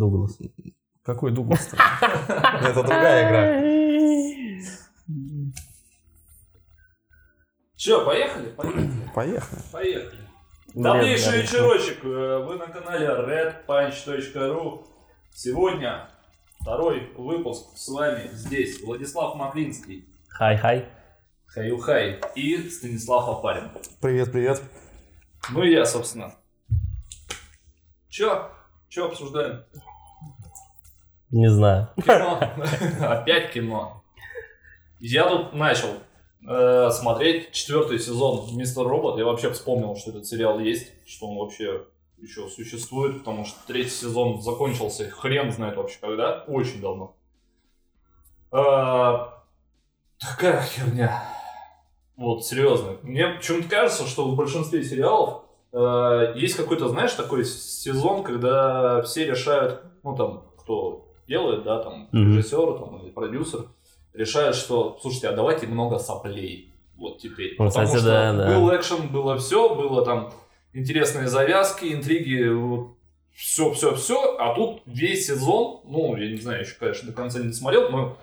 Дуглас. Какой Дуглас? Это другая игра. Че, поехали? Поехали. Поехали. Поехали. Нет, вечерочек. Э, Вы на канале redpunch.ru. Сегодня второй выпуск. С вами здесь Владислав Маклинский, Хай-хай. Хаю-хай и Станислав Апарин. Привет, привет. Ну и я, собственно. Че? Че обсуждаем? Не знаю. Кино. Опять кино. Я тут начал э, смотреть четвертый сезон Мистер Робот. Я вообще вспомнил, что этот сериал есть, что он вообще еще существует, потому что третий сезон закончился хрен знает вообще когда. Очень давно. Э, такая херня. Вот, серьезно. Мне почему-то кажется, что в большинстве сериалов э, есть какой-то, знаешь, такой сезон, когда все решают, ну там, кто делает, да, там, Мгм. режиссер там, или продюсер, решает, что, слушайте, а давайте много соплей. Вот теперь. Ну, Потому кстати, что да, да. был экшен, было все, было там интересные завязки, интриги, вот, все, все, все, а тут весь сезон, ну, я не знаю, еще, конечно, до конца не смотрел, но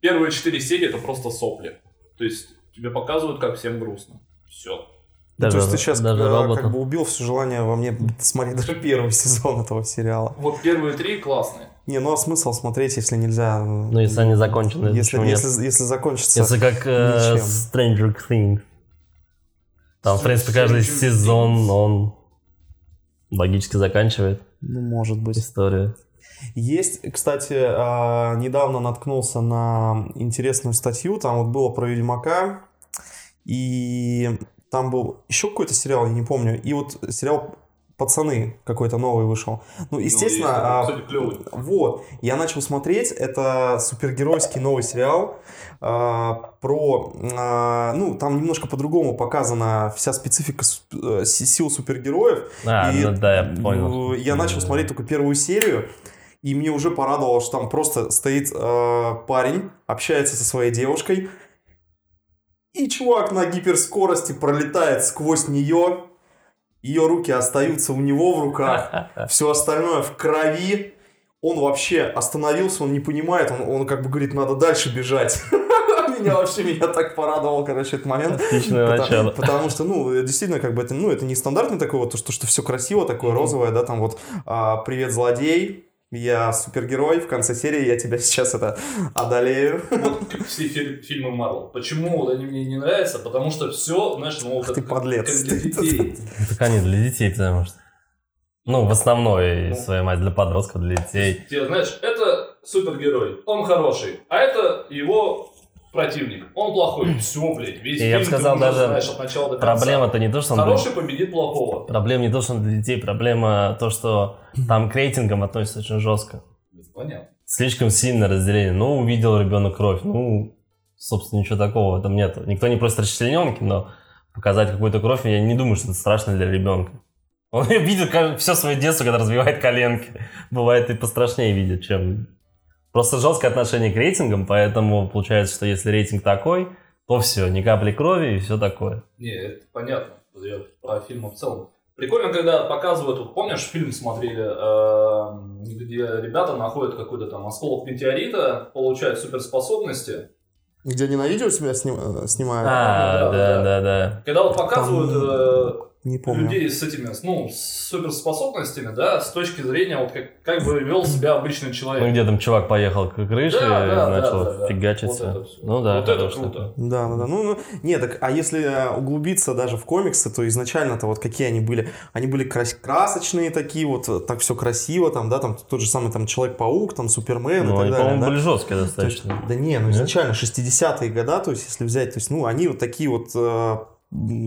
первые четыре серии это просто сопли. То есть тебе показывают, как всем грустно. Все. Даже, То есть ты сейчас даже робота. как бы убил все желание во мне смотреть даже первый сезон этого сериала. Вот первые три классные. Не, ну а смысл смотреть, если нельзя... Ну, если они закончены, Если, если, если закончится... Если как э. Stranger Things. Там, в принципе, каждый Stranger сезон, он логически заканчивает Ну, может быть. историю. Есть, кстати, а, недавно наткнулся на интересную статью, там вот было про Ведьмака, и там был еще какой-то сериал, я не помню, и вот сериал «Пацаны» какой-то новый вышел. Ну, естественно, Ну, и, а, кстати, вот, я начал смотреть, это супергеройский новый сериал а, про, а, ну, там немножко по-другому показана вся специфика э, си- сил супергероев, А, И, ну да, я понял. Я начал смотреть только первую серию, и мне уже порадовало, что там просто стоит э, парень, общается со своей девушкой, и чувак на гиперскорости пролетает сквозь нее, ее руки остаются у него в руках, все остальное в крови. Он вообще остановился, он не понимает, он, он как бы говорит, надо дальше бежать. Меня вообще, меня так порадовал, короче, этот момент. Отличное Потому- начало. Потому что, ну, действительно, как бы это, ну, это не стандартный такой вот, то, что, что все красиво, такое розовое, да, там вот а, «Привет, злодей», я супергерой, в конце серии я тебя сейчас это одолею. Вот как все фи- фильмы Марвел. Почему вот они мне не нравятся? Потому что все, знаешь, ну, вот Ах ты как- подлец. как для детей. Так они для детей, потому что... Ну, в основной Ну. своей мать для подростков, для детей. Тебе, знаешь, это супергерой, он хороший, а это его противник, он плохой. Все, блядь, весь И я фильм бы уже даже знаешь от начала до конца. Проблема-то не то, что он... для- Хороший победит плохого. Проблема не то, что он для детей, проблема то, что там к рейтингам относятся очень жестко. Понятно. Слишком сильное разделение. Ну, увидел ребенок кровь. Ну, собственно, ничего такого в этом нет. Никто не просит расчлененки, но показать какую-то кровь, я не думаю, что это страшно для ребенка. Он видит все свое детство, когда развивает коленки. Бывает и пострашнее видит, чем... Просто жесткое отношение к рейтингам, поэтому получается, что если рейтинг такой, то все, ни капли крови и все такое. Не, это понятно. Я про фильм в целом. Прикольно, когда показывают, вот помнишь, фильм смотрели, эм, где ребята находят какой-то там осколок метеорита, получают суперспособности. Где они на видео себя сни- э, снимают? А, да, да, да. да, да. Когда вот показывают Не э, помню. людей с этими, ну, с суперспособностями, да, с точки зрения, вот как, как бы вел себя обычный человек. Ну, где там чувак поехал к крыше Да, и да, начал да, да, фигачиться. Вот это ну да, Вот это круто. Да, да, да. Ну, ну, нет, так, а если э, углубиться даже в комиксы, то изначально-то вот какие они были? Они были крас- красочные такие, вот э, так все красиво, там, да, там тот же самый там Человек-паук, там Супермен Ну, и так они, далее. по-моему, да? были жесткие То есть, достаточно. да не, ну Нет? изначально 60-е года, то есть если взять, то есть, ну, они вот такие вот э,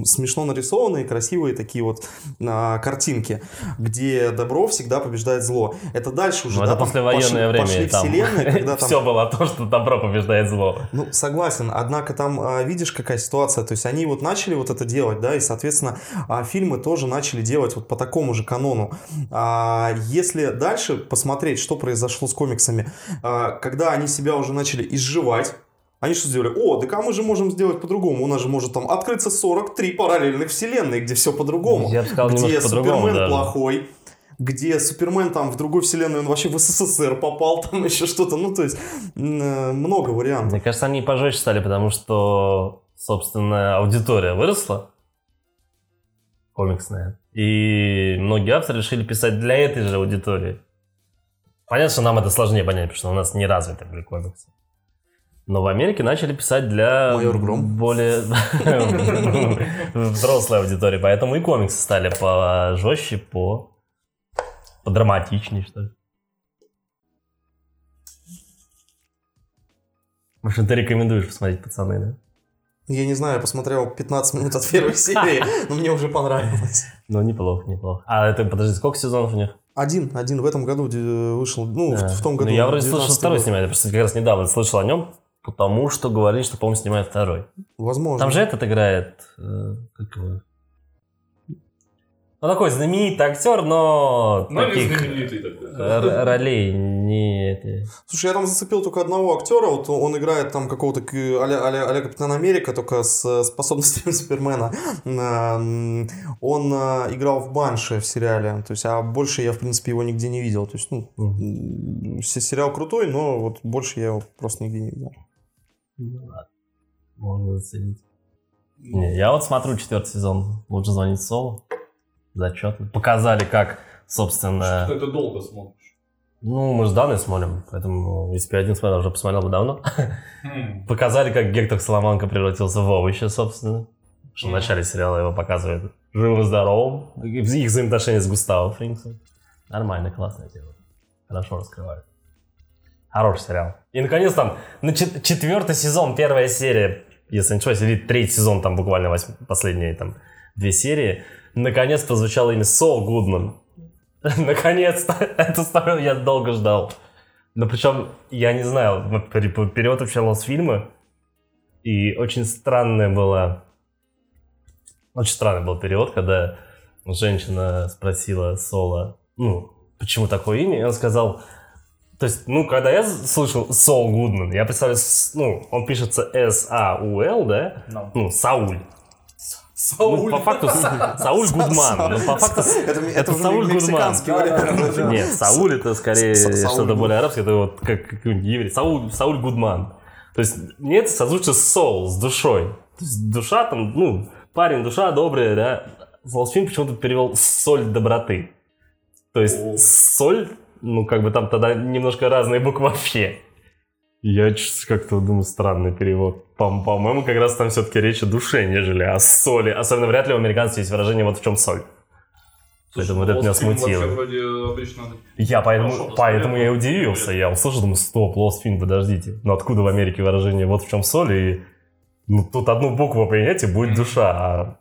смешно нарисованные, красивые такие вот а, картинки, где добро всегда побеждает зло. Это дальше уже, Ну, да, это послевоенное пошли, время. пошли там вселенные, когда там все было то, что добро побеждает зло. ну, согласен. Однако там а, видишь, какая ситуация. То есть они вот начали вот это делать, да, и, соответственно, а, фильмы тоже начали делать вот по такому же канону. А, Если дальше посмотреть, что произошло с комиксами, а, когда они себя уже начали изживать, они что сделали? О, так а мы же можем сделать по-другому. У нас же может там открыться 43 параллельных вселенной, где все по-другому. Я бы сказал, где Супермен даже. плохой, где Супермен там в другой вселенной, он вообще в СССР попал, там еще что-то. Ну, то есть, э, много вариантов. Мне кажется, они пожестче стали, потому что, собственно, аудитория выросла. Комиксная. И многие авторы решили писать для этой же аудитории. Понятно, что нам это сложнее понять, потому что у нас не развиты были комиксы. Но в Америке начали писать для Майор Гром. более взрослой аудитории. Поэтому и комиксы стали пожестче, по подраматичнее, что ли. В общем, ты рекомендуешь посмотреть «Пацаны», да? Я не знаю, я посмотрел 15 минут от первой серии, но мне уже понравилось. Ну, неплохо, неплохо. А это, подожди, сколько сезонов у них? Один, один в этом году где вышел, ну, в, Да. в том году. Ну, я вроде 19-й слышал, второй. Я просто как раз недавно слышал о нем, потому что говорили, что, по-моему, снимает второй. Возможно. Там же этот играет... э, как его? Ну, такой знаменитый актер, но... Ну, не таких знаменитый такой. р- ролей не... Слушай, я там зацепил только одного актера, вот он играет там какого-то а-ля, а-ля, а-ля Капитан Америка, только с способностями Супермена. Эм, Он э, играл в Банше в сериале, то есть, а больше я, в принципе, его нигде не видел. То есть, ну, сериал крутой, но вот больше я его просто нигде не видел. Ну, ладно. Можно заценить. Не, я вот смотрю четвертый сезон «Лучше звонить Солу». Зачетно. Показали, как, собственно... Что ты долго смотришь? Ну, мы же данные смотрим, поэтому если бы я один смотрел, уже посмотрел бы давно. Хм. Показали, как Гектор Соломанка превратился в овощи, собственно. Что в начале сериала его показывают живым-здоровым. И Их взаимоотношения с Густаво Фрингсом. Нормально, классное дело. Хорошо раскрывают. Хороший сериал. И, наконец, там, на чет- четвертый сезон, первая серия, если ошибаюсь, или третий сезон, там буквально восьм- последние там две серии, наконец прозвучало имя Сол Гудман. Наконец-то! Это стоило, я долго ждал. Но причем, я не знаю, перевод вообще Лосфильма, и очень странная была... Очень странный был перевод, когда женщина спросила Сола, ну, почему такое имя, и он сказал... То есть, ну, когда я слышал Сол Гудман, я представляю, с- ну, он пишется С-А-У-Л, да? Ну. Ну, Сауль. Сауль. Ну, по факту с- Сауль Гудман. Ну, по факту... Это, это, Сауль Гудман. Нет, Сауль это скорее что-то более арабское, это вот как какой-нибудь еврей. Сауль, Сауль Гудман. То есть мне это созвучно с soul, с душой. То есть душа там, ну, парень, душа добрая, да. Волсфин почему-то перевел соль доброты. То есть соль, ну, как бы там тогда немножко разные буквы вообще. Я как-то думаю, странный перевод. По- По-моему, как раз там все-таки речь о душе, нежели о соли. Особенно вряд ли у американцев есть выражение «вот в чем соль». Поэтому вот это меня смутило. вроде обычно... Я поэтому, Хорошо, поэтому я и удивился. Я услышал, думаю, стоп, Lost Film, подождите. Ну откуда в Америке выражение «вот в чем соль» и ну, тут одну букву принять и будет душа, а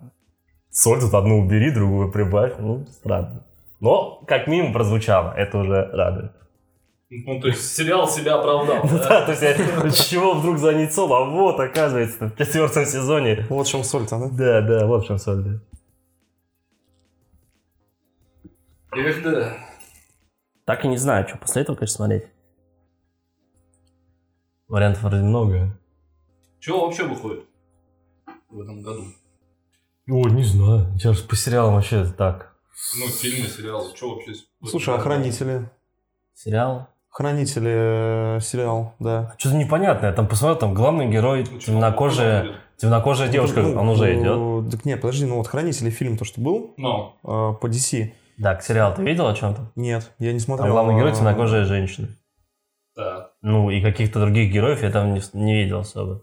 соль тут одну убери, другую прибавь. Ну, странно. Но, как минимум, прозвучало. Это уже радует. Ну, то есть сериал себя оправдал. Ну да? да, то есть я- с чего вдруг соло? А вот, оказывается, в четвертом сезоне. Вот в чем соль-то, да? Да, да, вот в чем соль, да. Эх, да. Так и не знаю, что после этого, конечно, смотреть. Вариантов вроде много. Чего вообще выходит в этом году? О, не знаю. Я же по сериалам вообще так. Ну, фильмы, сериалы, что вообще? Слушай, а? «Хранители»? Сериал? «Хранители» э, сериал, да. Что-то непонятное. Там посмотрел, там главный герой, Ну, темнокожая, темнокожая девушка, Ну, он уже идет. ну, Так нет, подожди, ну вот «Хранители» фильм то, что был Ну, э, по DC. Так, сериал ты видел о чем-то? Нет, я не смотрел. Там главный герой а, темнокожая женщина. да. Ну, и каких-то других героев я там не, не видел особо.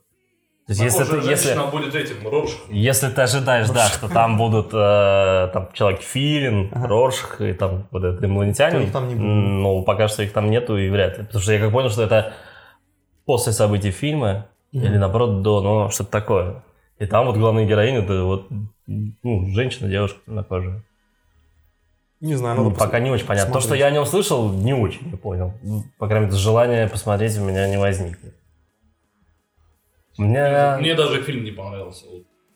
То есть, если ты, если, будет этим, Роршах. если ты ожидаешь, да, что там будут э, там человек Филин, Ага. Роршах и там вот этот инопланетянин, там не будет. ну, пока что их там нету и вряд ли. Потому что я как понял, что это после событий фильма, Мгм. или наоборот до, ну, что-то такое. И там вот главная героиня, это вот, ну, женщина, девушка темнокожая. Не знаю, Ну, надо пока не очень понятно. То, что я о нем слышал, не очень я понял. Ну, По крайней мере, желания посмотреть у меня не возникло. Мне, Мне даже фильм не понравился.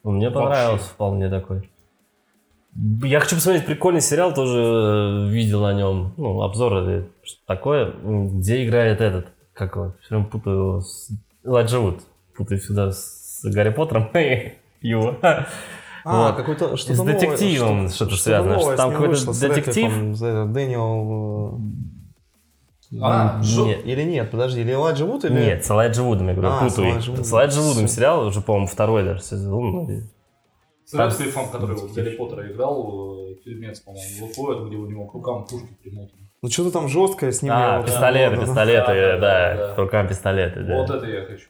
ну, мне вообще. понравился вполне такой. Я хочу посмотреть прикольный сериал, тоже э, видел о нем, ну, обзор или что такое, где играет этот, как его, все время путаю его с Элайджа Вуд. Путаю сюда с Гарри Поттером и его. А, Вот. какой-то С что-то новое, детективом что-то связано, новое что там с какой-то с детектив. Дэниел... А, шо- нет, или нет, подожди, или Элайджа Вуд, или... Нет, с Элайджа Вудом, я говорю, А, путаю. С Элайджа Вудом сериал, уже, по-моему, второй даже сезон. ну, и- С Рэдклиффом, который в Гарри Поттера играл, э, фильмец, по-моему, выходит, где у него к рукам пушки примотаны. Ну что-то там жесткое с ним. А, пистолеты, пистолеты, Да, к рукам пистолеты, да. Вот это я хочу.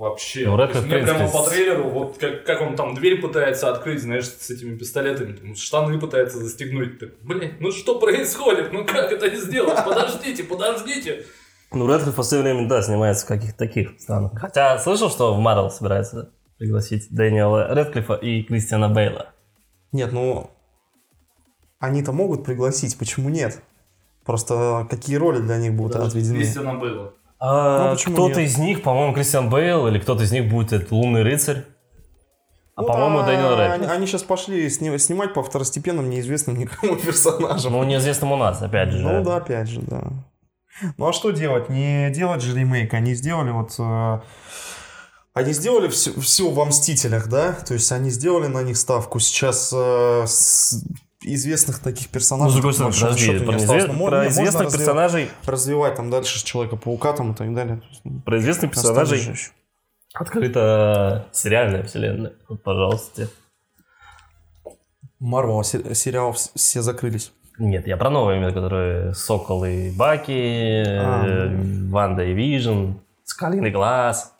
Вообще. Ну, есть мне прямо по трейлеру, вот как, как он там дверь пытается открыть, знаешь, с этими пистолетами, там, штаны пытается застегнуть. Так, блин, ну что происходит? Ну как это сделать? Подождите, подождите. Ну, Рэдклифф в последнее время, да, снимается в каких-то таких странах. Хотя, слышал, что в Марвел собирается пригласить Дэниела Рэдклиффа и Кристиана Бейла? Нет, ну... Они-то могут пригласить, почему нет? Просто какие роли для них будут отведены? Кристиана было. А, Ну, кто-то из них, по-моему, Кристиан Бейл, или кто-то из них будет этот лунный рыцарь. А, Ну, по-моему, да, Дэниел они, Рэдклифф. они сейчас пошли сни- снимать по второстепенным неизвестным никому персонажам. Ну, неизвестным у нас, опять же. Ну да, опять же, да. Ну а что делать? Не делать же ремейк. Они сделали вот... э, Они сделали все, все во Мстителях, да? То есть они сделали на них ставку. Сейчас э, с известных таких Ну, персонажей... с другой стороны, подожди, про, Ну, мо- про можно известных развивать- персонажей, Развивать там дальше Человека-паука там и так далее. Ну, про известных персонажей открыта сериальная вселенная. Вот, пожалуйста. Марвел се- сериалов все закрылись. Нет, я про новые, именно, которые Сокол и Баки, А. Ванда и Вижн, Соколиный Глаз.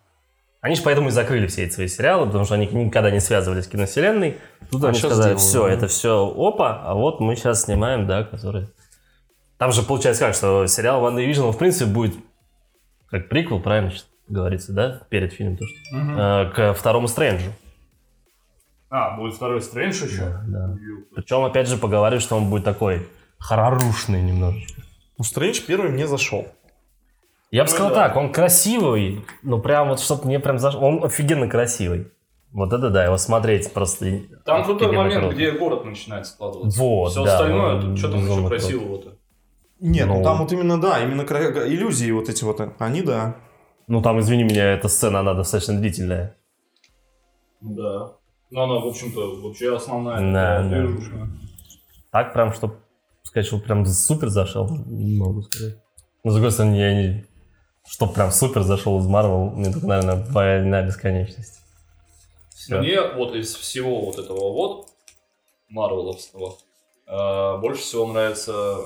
Они же поэтому и закрыли все эти свои сериалы, потому что они никогда не связывались с киновселенной. Тут А они сказали, делают, все, да. это все опа, а вот мы сейчас снимаем, да, который... Там же получается как, что сериал Ванда Вижн, он, в принципе, будет как приквел, правильно говорится, да, перед фильмом, то, что, э, к второму Стрэнджу. А, будет второй Стрэндж еще? Да. Причем, опять же, поговорили, что он будет такой хоррорушный немножечко. Ну, Стрэндж первый мне зашел. Я бы Ну сказал да. так, он красивый, ну прям вот что-то мне прям зашло. Он офигенно красивый. Вот это да, его смотреть просто... Там крутой момент, круто. где город начинает складываться. Вот, Все да, остальное, ну, тут что там еще красивого-то? Нет, ну, Ну. там вот именно, да, именно иллюзии вот эти вот, они, да. Ну там, извини меня, эта сцена, она достаточно длительная. Да. Ну, она, в общем-то, вообще основная. Да, да. Так прям, что сказать, что прям супер зашел, не могу сказать. Но с другой стороны, я не... Что прям супер зашел из Марвел, мне только, наверное, «Война бесконечности». Все. Мне вот из всего вот этого вот Марвеловского э, больше всего нравится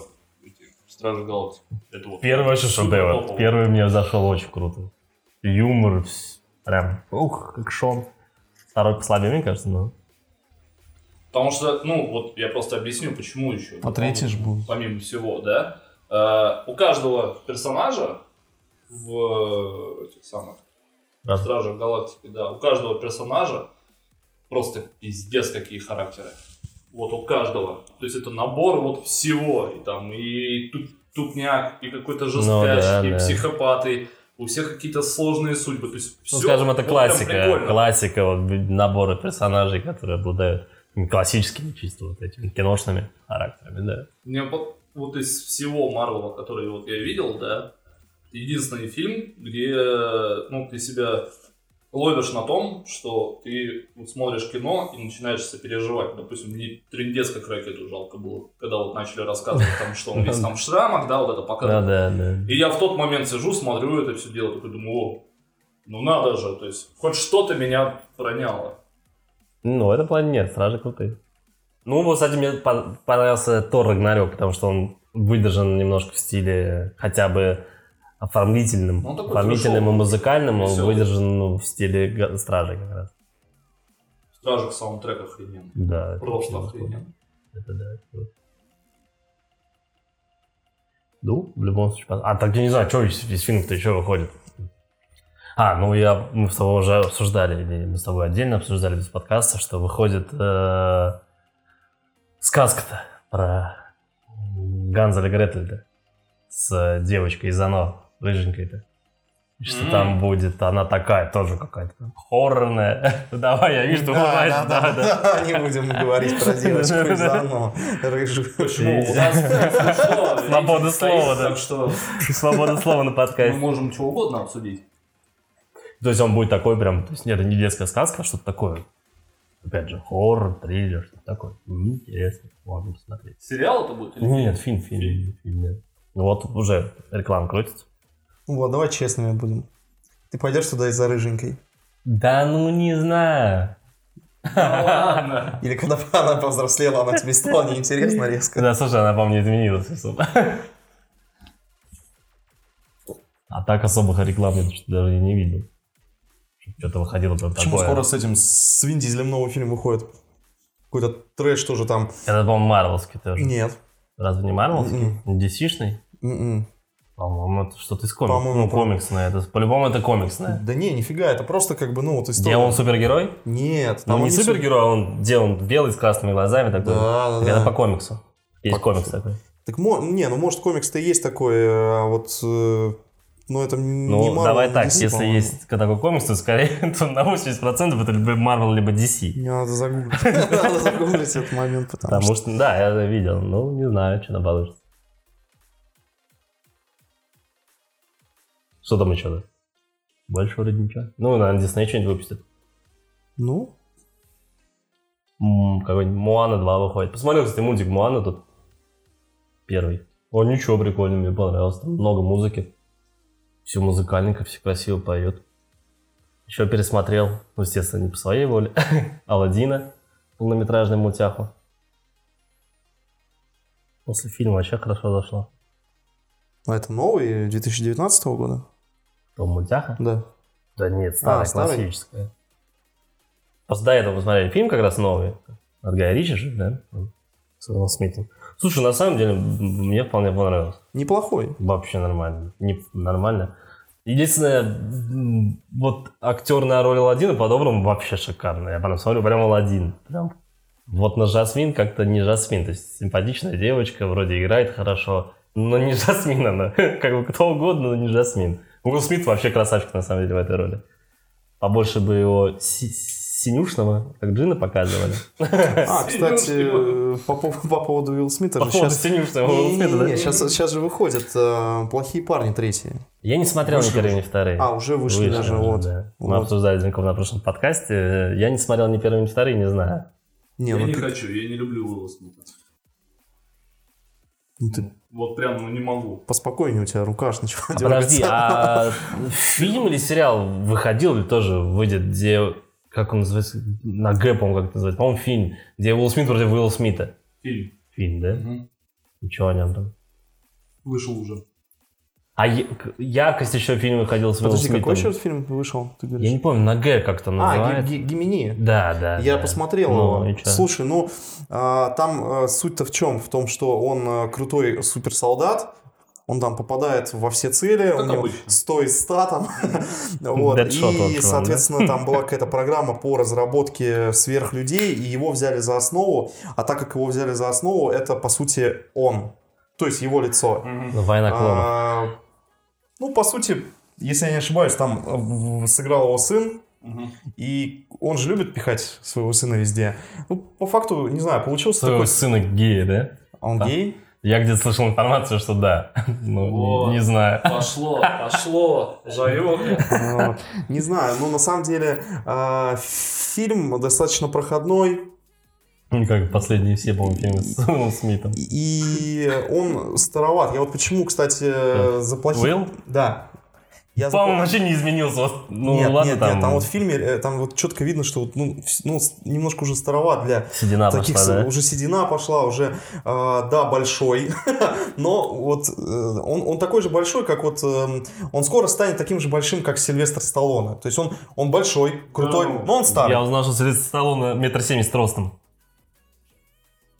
Стражи Галактики. Это вот Первый вообще шедевр. топово. Первый мне зашел очень круто. Юмор, прям, ух, как шон. Второй послабее, мне кажется, но... Потому что, ну, вот я просто объясню, почему еще. А третий ж был. Помимо всего, да. Э, у каждого персонажа в э, этих самых Раз- Стражах Галактики, да, у каждого персонажа просто пиздец какие характеры. Вот у каждого. То есть это набор вот всего. И там и тут- тупняк, и какой-то жесткач, да, и да. психопаты. У всех какие-то сложные судьбы. То есть Ну, всё скажем, это вот классика. Классика вот, набора персонажей, которые обладают классическими чисто вот этими киношными характерами, да. Мне вот, вот из всего Марвела, который вот я видел, да, единственный фильм, где ну, ты себя ловишь на том, что ты вот смотришь кино и начинаешь сопереживать. Допустим, мне трендец как ракету жалко было, когда вот начали рассказывать, там, что он весь там в шрамах, да, вот это Да, показывает. да, да. И я в тот момент сижу, смотрю это все дело, такой думаю, о, ну надо же, то есть хоть что-то меня проняло. Ну, в этом плане нет, стражи крутые. Ну, вот, кстати, мне по- понравился Тор Рагнарёк, потому что он выдержан немножко в стиле хотя бы оформительным. Ну, оформительным и музыкальным, он выдержан ну, в стиле стражей как раз. В Стражах саундтрек охрененный. Да. Просто охрененно. Это да, это круто. Ну, в любом случае. А так я не знаю, что из, из фильма-то еще выходит. А, ну я, мы с тобой уже обсуждали, или мы с тобой отдельно обсуждали без подкаста, что выходит э, сказка-то про Ганзеля Гретельда с девочкой из Оно, рыженькой-то. Что там будет, она такая, тоже какая-то хоррорная. Давай, я вижу, ты улыбаешь, да, да, да, да, не будем говорить про девочку из «Оно», рыжую. Почему? У нас что, Свобода слова, да. Так что Свобода слова на мы подкасте. можем что угодно обсудить. То есть он будет такой прям, то есть нет, это не детская сказка, а что-то такое. Опять же, хоррор, триллер, что такое. Интересно, можно посмотреть. Сериал это будет? Нет, фильм, фильм, фильм, да. Вот уже реклама крутится. Ну Вот, давай честными будем. Ты пойдешь туда из-за рыженькой? Да ну не знаю. Ну ладно. Или когда она повзрослела, она тебе стала неинтересна резко? Да, слушай, она, по мне изменилась особо. А так особых реклам я даже не видел. Что-то выходило про Почему такое. скоро с этим, с Вин Дизелем новый фильм выходит? Какой-то трэш тоже там. Это, по-моему, Марвелский тоже. Нет. Разве не Марвелский? Мгм. DC-шный? М-м. По-моему, это что-то из комиксов. По-моему, Ну, про- комиксное. Это, по-любому это комиксное. Да не, нифига, это просто как бы, ну, вот Где история. он супергерой? Нет. Ну, не супергерой, а он где он белый с красными глазами такой. Да, да, Это да. по комиксу. Есть По- комикс такой. Так, не, ну, может, комикс-то есть такой, а вот... э, Ну, это не Ну, Marvel, давай не так, DC, если по-моему. есть такой комикс, то скорее то на 80% это либо Marvel, либо DC. Мне надо загуглить. Надо загуглить этот момент, потому что... Потому что, да, я это видел. Ну, не знаю, что там получится. Что там еще? да? Больше вроде ничего. Ну, наверное, Disney что-нибудь выпустит. Ну, М, Какой-нибудь Моана 2 выходит. Посмотрел, кстати, мультик Моана тут. Первый. О, ничего, прикольно, мне понравилось. Там много музыки. Все музыкальненько, все красиво поет. Еще пересмотрел, ну, естественно, не по своей воле, Алладина, полнометражный мультяху. После фильма вообще хорошо зашло. а это новый, 2019 года? То мультяха? Да. Да нет, старая, А, старый? классическая. Просто до этого посмотрели фильм как раз новый. От Гая Ричи же, да? С Уиллом Смитом. Слушай, на самом деле, мне вполне понравилось. Неплохой. Вообще нормально. Не, нормально. Единственное, вот актер на роль Аладдина по-доброму вообще шикарный. Я прям смотрю, прям Аладдин. Прям. Вот на Жасмин как-то не Жасмин. То есть симпатичная девочка, вроде играет хорошо, но не Жасмин она. Как бы кто угодно, но не Жасмин. Уилл Смит вообще красавчик на самом деле в этой роли. Побольше бы его си- синюшного, как Джина показывали. А, кстати, по, пов- по поводу Уилла Смита По же поводу сейчас... синюшного Уилла Смита, да? сейчас, сейчас же выходят э, «Плохие парни» третьи. Я не смотрел ни Вышли первый, уже. ни второй. А, уже вышли даже, уже, вот. да. Мы Вот. обсуждали Зинков на прошлом подкасте. Я не смотрел ни первый, ни второй, не знаю. Не, Я ну не ты- хочу, я не люблю Уилла Смита. Ну ты Вот прям, ну не могу. поспокойнее, у тебя рука аж начала А подожди, а фильм или сериал выходил или тоже выйдет, где, как он называется, на Г, по-моему, как это называется, по-моему, фильм, где Уилл Смит против Уилла Смита. Фильм. Фильм, да? И что о нем там? Вышел уже. А я- яркость еще фильм выходил с Уиллом Подожди, какой Смитом. еще фильм вышел, ты Я говоришь? не помню, на Г как-то А, называется. Ге- Гемини. Да, да. Я да. посмотрел Ну, его. Слушай, ну а, там а, суть-то в чем? В том, что он а, крутой суперсолдат. Он там попадает во все цели, Как у него обычно. 100 из 100 там. вот. И, соответственно, там была какая-то программа по разработке сверхлюдей, и его взяли за основу. А так как его взяли за основу, это, по сути, он. То есть его лицо. Ну, Война клонов. А, ну, по сути, если я не ошибаюсь, там э, сыграл его сын, Мгм. и он же любит пихать своего сына везде. Ну, по факту, не знаю, получился Своего такой... сына гея, да? А Он Да. гей? Я где-то слышал информацию, что да. Ну, Вот. не, не знаю. Пошло, пошло, заёк. А, Не знаю, но на самом деле а, фильм достаточно проходной, Ну, Как последние все, по-моему, фильмы с Уиллом Смитом. и он староват. Я вот почему, кстати, за плохие... Уилл? Да. Я По-моему, вообще не изменился. Ну, нет, ладно, нет, там, нет, там вот в фильме, э, там вот четко видно, что вот, ну, ну, немножко уже староват для седина таких, пошла, да? уже седина пошла, уже, а, да, большой, но вот э, он, он такой же большой, как вот, эм, он скоро станет таким же большим, как Сильвестр Сталлоне, то есть он, он большой, крутой, Да ну. но он старый. Я узнал, что Сильвестр Сталлоне метр семьдесят ростом.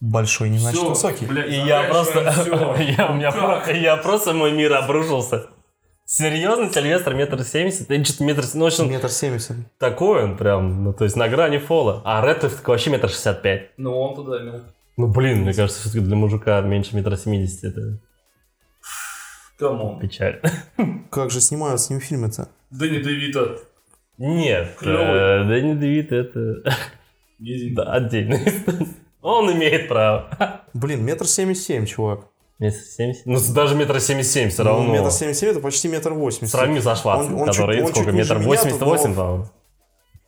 Большой, не значит Всё, высокий. блядь, И я просто... я, у меня, Как? про- я просто, мой мир обрушился. Серьезно, Сильвестр метр семьдесят? Или что-то метр... Ну, общем, Метр семьдесят. такой он прям, ну, то есть на грани фола. А Редклифф так вообще метр шестьдесят пять. Ну он туда имел. Ну, блин, мне кажется, все-таки для мужика меньше метра семидесяти это Камон. печаль. Как же снимают с ним фильмы-то? Дэнни Девита. Нет, Клёвый. э, Дэнни Девит это да, отдельная история. Он имеет право. Блин, метр семьдесят семь, чувак. Метр семьдесят? Ну, даже метр семьдесят семь все равно. Ну, метр семьдесят семь это почти метр восемьдесят. Сравни со Шварцем, Он- он который чуть- он сколько, метр восемьдесят восемь, по-моему.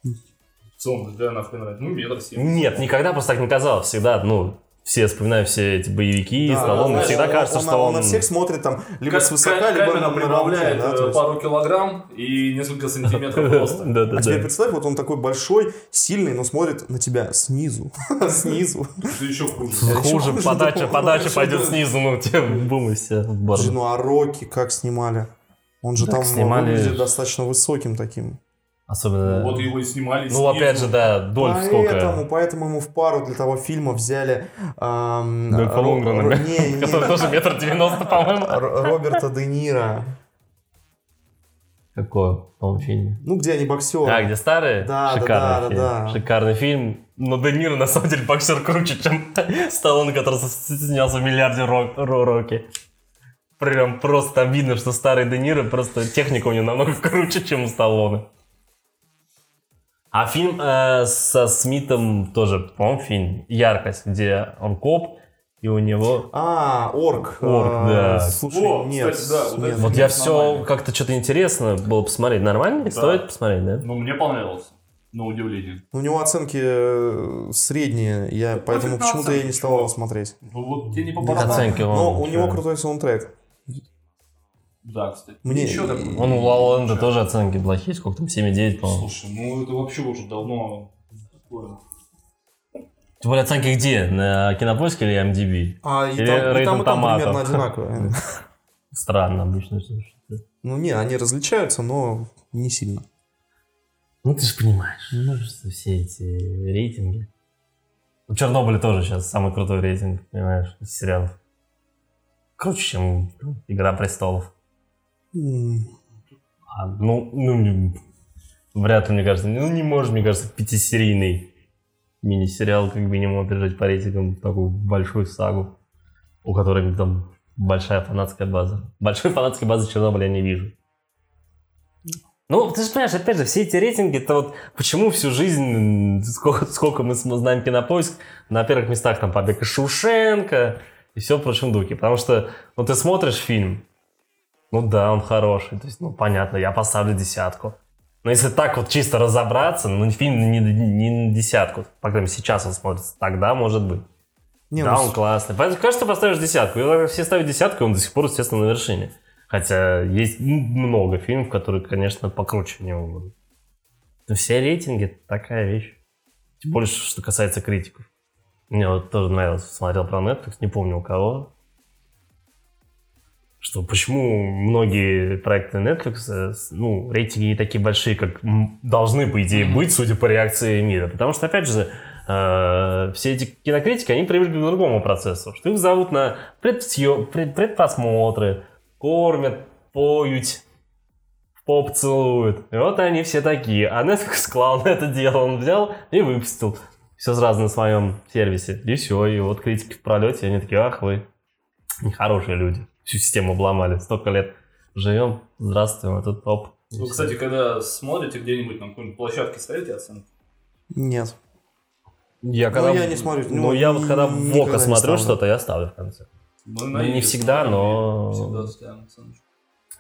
В целом, для нахуй нравится. Ну, метр семьдесят. Нет, никогда просто так не казалось. Всегда, ну, все вспоминают все эти боевики, Да, Сталлоне, знаешь, всегда он- кажется, он что на- он... на всех смотрит там либо Как- свысока, как- либо камера на- прибавляет да, э, есть. пару килограмм и несколько сантиметров просто. Да, да, А теперь представь, вот он такой большой, сильный, но смотрит на тебя снизу. Снизу. Это еще хуже. Хуже, подача, да. подача пойдет снизу, ну, тебе бум и все Ну а Рокки как снимали? Он же там снимали- выглядит достаточно высоким таким. Особенно... Вот его и снимали Ну, опять же, снизу. да, Дольф поэтому, сколько... поэтому ему в пару для того фильма взяли... эм, Дольфа да? не, Который тоже метр девяносто, по-моему. Роберта Де Ниро. Какой он фильм? Ну, где они боксеры. А, где старые? Да, да, Шикарный да, фильм. да, да. Шикарный фильм. Но Де Ниро, на самом деле, боксер круче, чем Сталлоне, который снялся в миллиарде ро- ро- Рокки. Прям просто там видно, что старый Де Ниро, просто техника у него намного круче, чем у Сталлоне. А фильм э, со Смитом тоже, по-моему, фильм «Яркость», где он коп, и у него... А, Орк. Орк, А, да. Слушай, О, нет. кстати, да, вот нет. Вот я все как-то что-то интересно было посмотреть. Нормально? Да. Стоит посмотреть, да? Ну, мне понравился. На удивление. У него оценки э, средние, я, поэтому 15 почему-то я не стал его смотреть. Ну, вот тебе не по Как барабану. оценки он? Но у него крутой саундтрек. Да, кстати. Мне- Ничего такого. Он у Ла Ленда тоже оценки плохие, сколько там, 7,9, по-моему. Слушай, ну это вообще уже давно такое. Тем более оценки где? На Кинопоиске или MDB? А и Или там, и там, и Рейтинг там Томатов. примерно одинаковые. Странно обычно. что- Ну не, они различаются, но не сильно. Ну ты же понимаешь, ну, что все эти рейтинги. У Чернобыля тоже сейчас самый крутой рейтинг, понимаешь, из сериалов. Круче, чем ну, Игра престолов. А, ну, ну, вряд ли, мне кажется. Ну, не может, мне кажется, пятисерийный мини-сериал как минимум определять по рейтингам такую большую сагу, у которой там большая фанатская база. Большой фанатской базы Чернобыля я не вижу. Ну, ты же понимаешь, опять же, все эти рейтинги, это вот почему всю жизнь, сколько, сколько мы знаем кинопоиск, на первых местах там Побег Шушенко и все в прочем духе. Потому что, ну, ты смотришь фильм, ну да, он хороший. То есть, ну, понятно, я поставлю десятку. Но если так вот чисто разобраться, ну, фильм не, не на десятку. По крайней мере, сейчас он смотрится. Тогда может быть. Не, да, ну, он классный. Поэтому, кажется, поставишь десятку. И все ставят десятку, и он до сих пор, естественно, на вершине. Хотя есть много фильмов, которые, конечно, покруче него будут. Но все рейтинги – такая вещь. Тем более, что касается критиков. Мне вот тоже нравилось, смотрел про Netflix, не помню у кого. Что почему многие проекты Netflix, э, ну, рейтинги не такие большие, как должны, по идее, быть, судя по реакции мира. Потому что, опять же, э, все эти кинокритики, они привыкли к другому процессу. Что их зовут на предсъё- пред- предпросмотры, кормят, поют, поп целуют. И вот они все такие. А Netflix клал на это дело. Он взял и выпустил. Все сразу на своем сервисе. И все. И вот критики в пролете, они такие, ах вы, нехорошие люди. Всю систему обломали. Столько лет живем, здравствуем, а тут топ. Вы, кстати, когда смотрите где-нибудь на какой-нибудь площадке, ставите оценки? Нет. Я Ну, я не смотрю. Ну, Ну, я вот когда в Око смотрю ставлю. что-то, я ставлю в конце. Ну, на не всегда, но- Всегда ставим оценочку.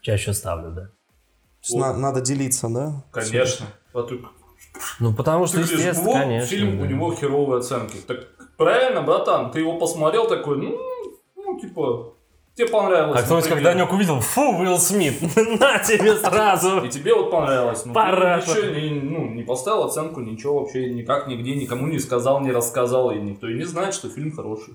Чаще ставлю, да. То есть на- надо делиться, да? Конечно. А ты, Ну, потому что, ты говоришь, естественно, вот конечно. фильм, да. у него херовые оценки. Так правильно, братан, ты его посмотрел такой, ну, ну типа, тебе понравилось. А кто-нибудь, когда Нёк увидел, фу, Уилл Смит, на тебе сразу. И тебе вот понравилось. Ну, Пора. ничего не, ну, не поставил оценку, ничего вообще, никак, нигде, никому не сказал, не рассказал, и никто и не знает, что фильм хороший.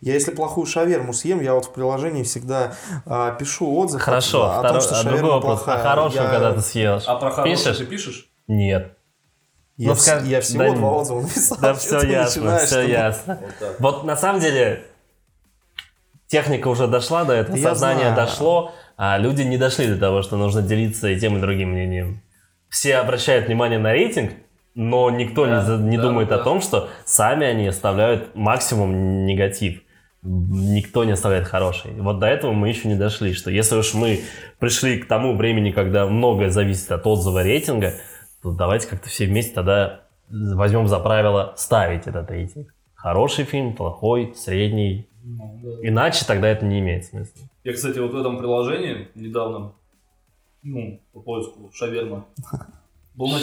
Я если плохую шаверму съем, я вот в приложении всегда а, пишу отзыв Хорошо, о, о второй, том, что а шаверма другой вопрос. плохая. А хорошую, Я- когда ты съешь? А про хороший Пишешь? ты пишешь? Нет. Я, Ну, вс- я всего да два отзыва написал. Да, все ясно, начинаешь, все ясно. Вот. Вот на самом деле техника уже дошла до этого, Я сознание знаю. дошло, а люди не дошли до того, что нужно делиться и тем, и другим мнением. Все обращают внимание на рейтинг, но никто Да, не, не да, думает да. о том, что сами они оставляют максимум негатив. Никто не оставляет хороший. Вот до этого мы еще не дошли, что если уж мы пришли к тому времени, когда многое зависит от отзыва рейтинга, то давайте как-то все вместе тогда возьмем за правило ставить этот рейтинг. Хороший фильм, плохой, средний. Ну, да. Иначе тогда это не имеет смысла. Я, кстати, вот в этом приложении недавно, ну, по поиску шаверма, Был на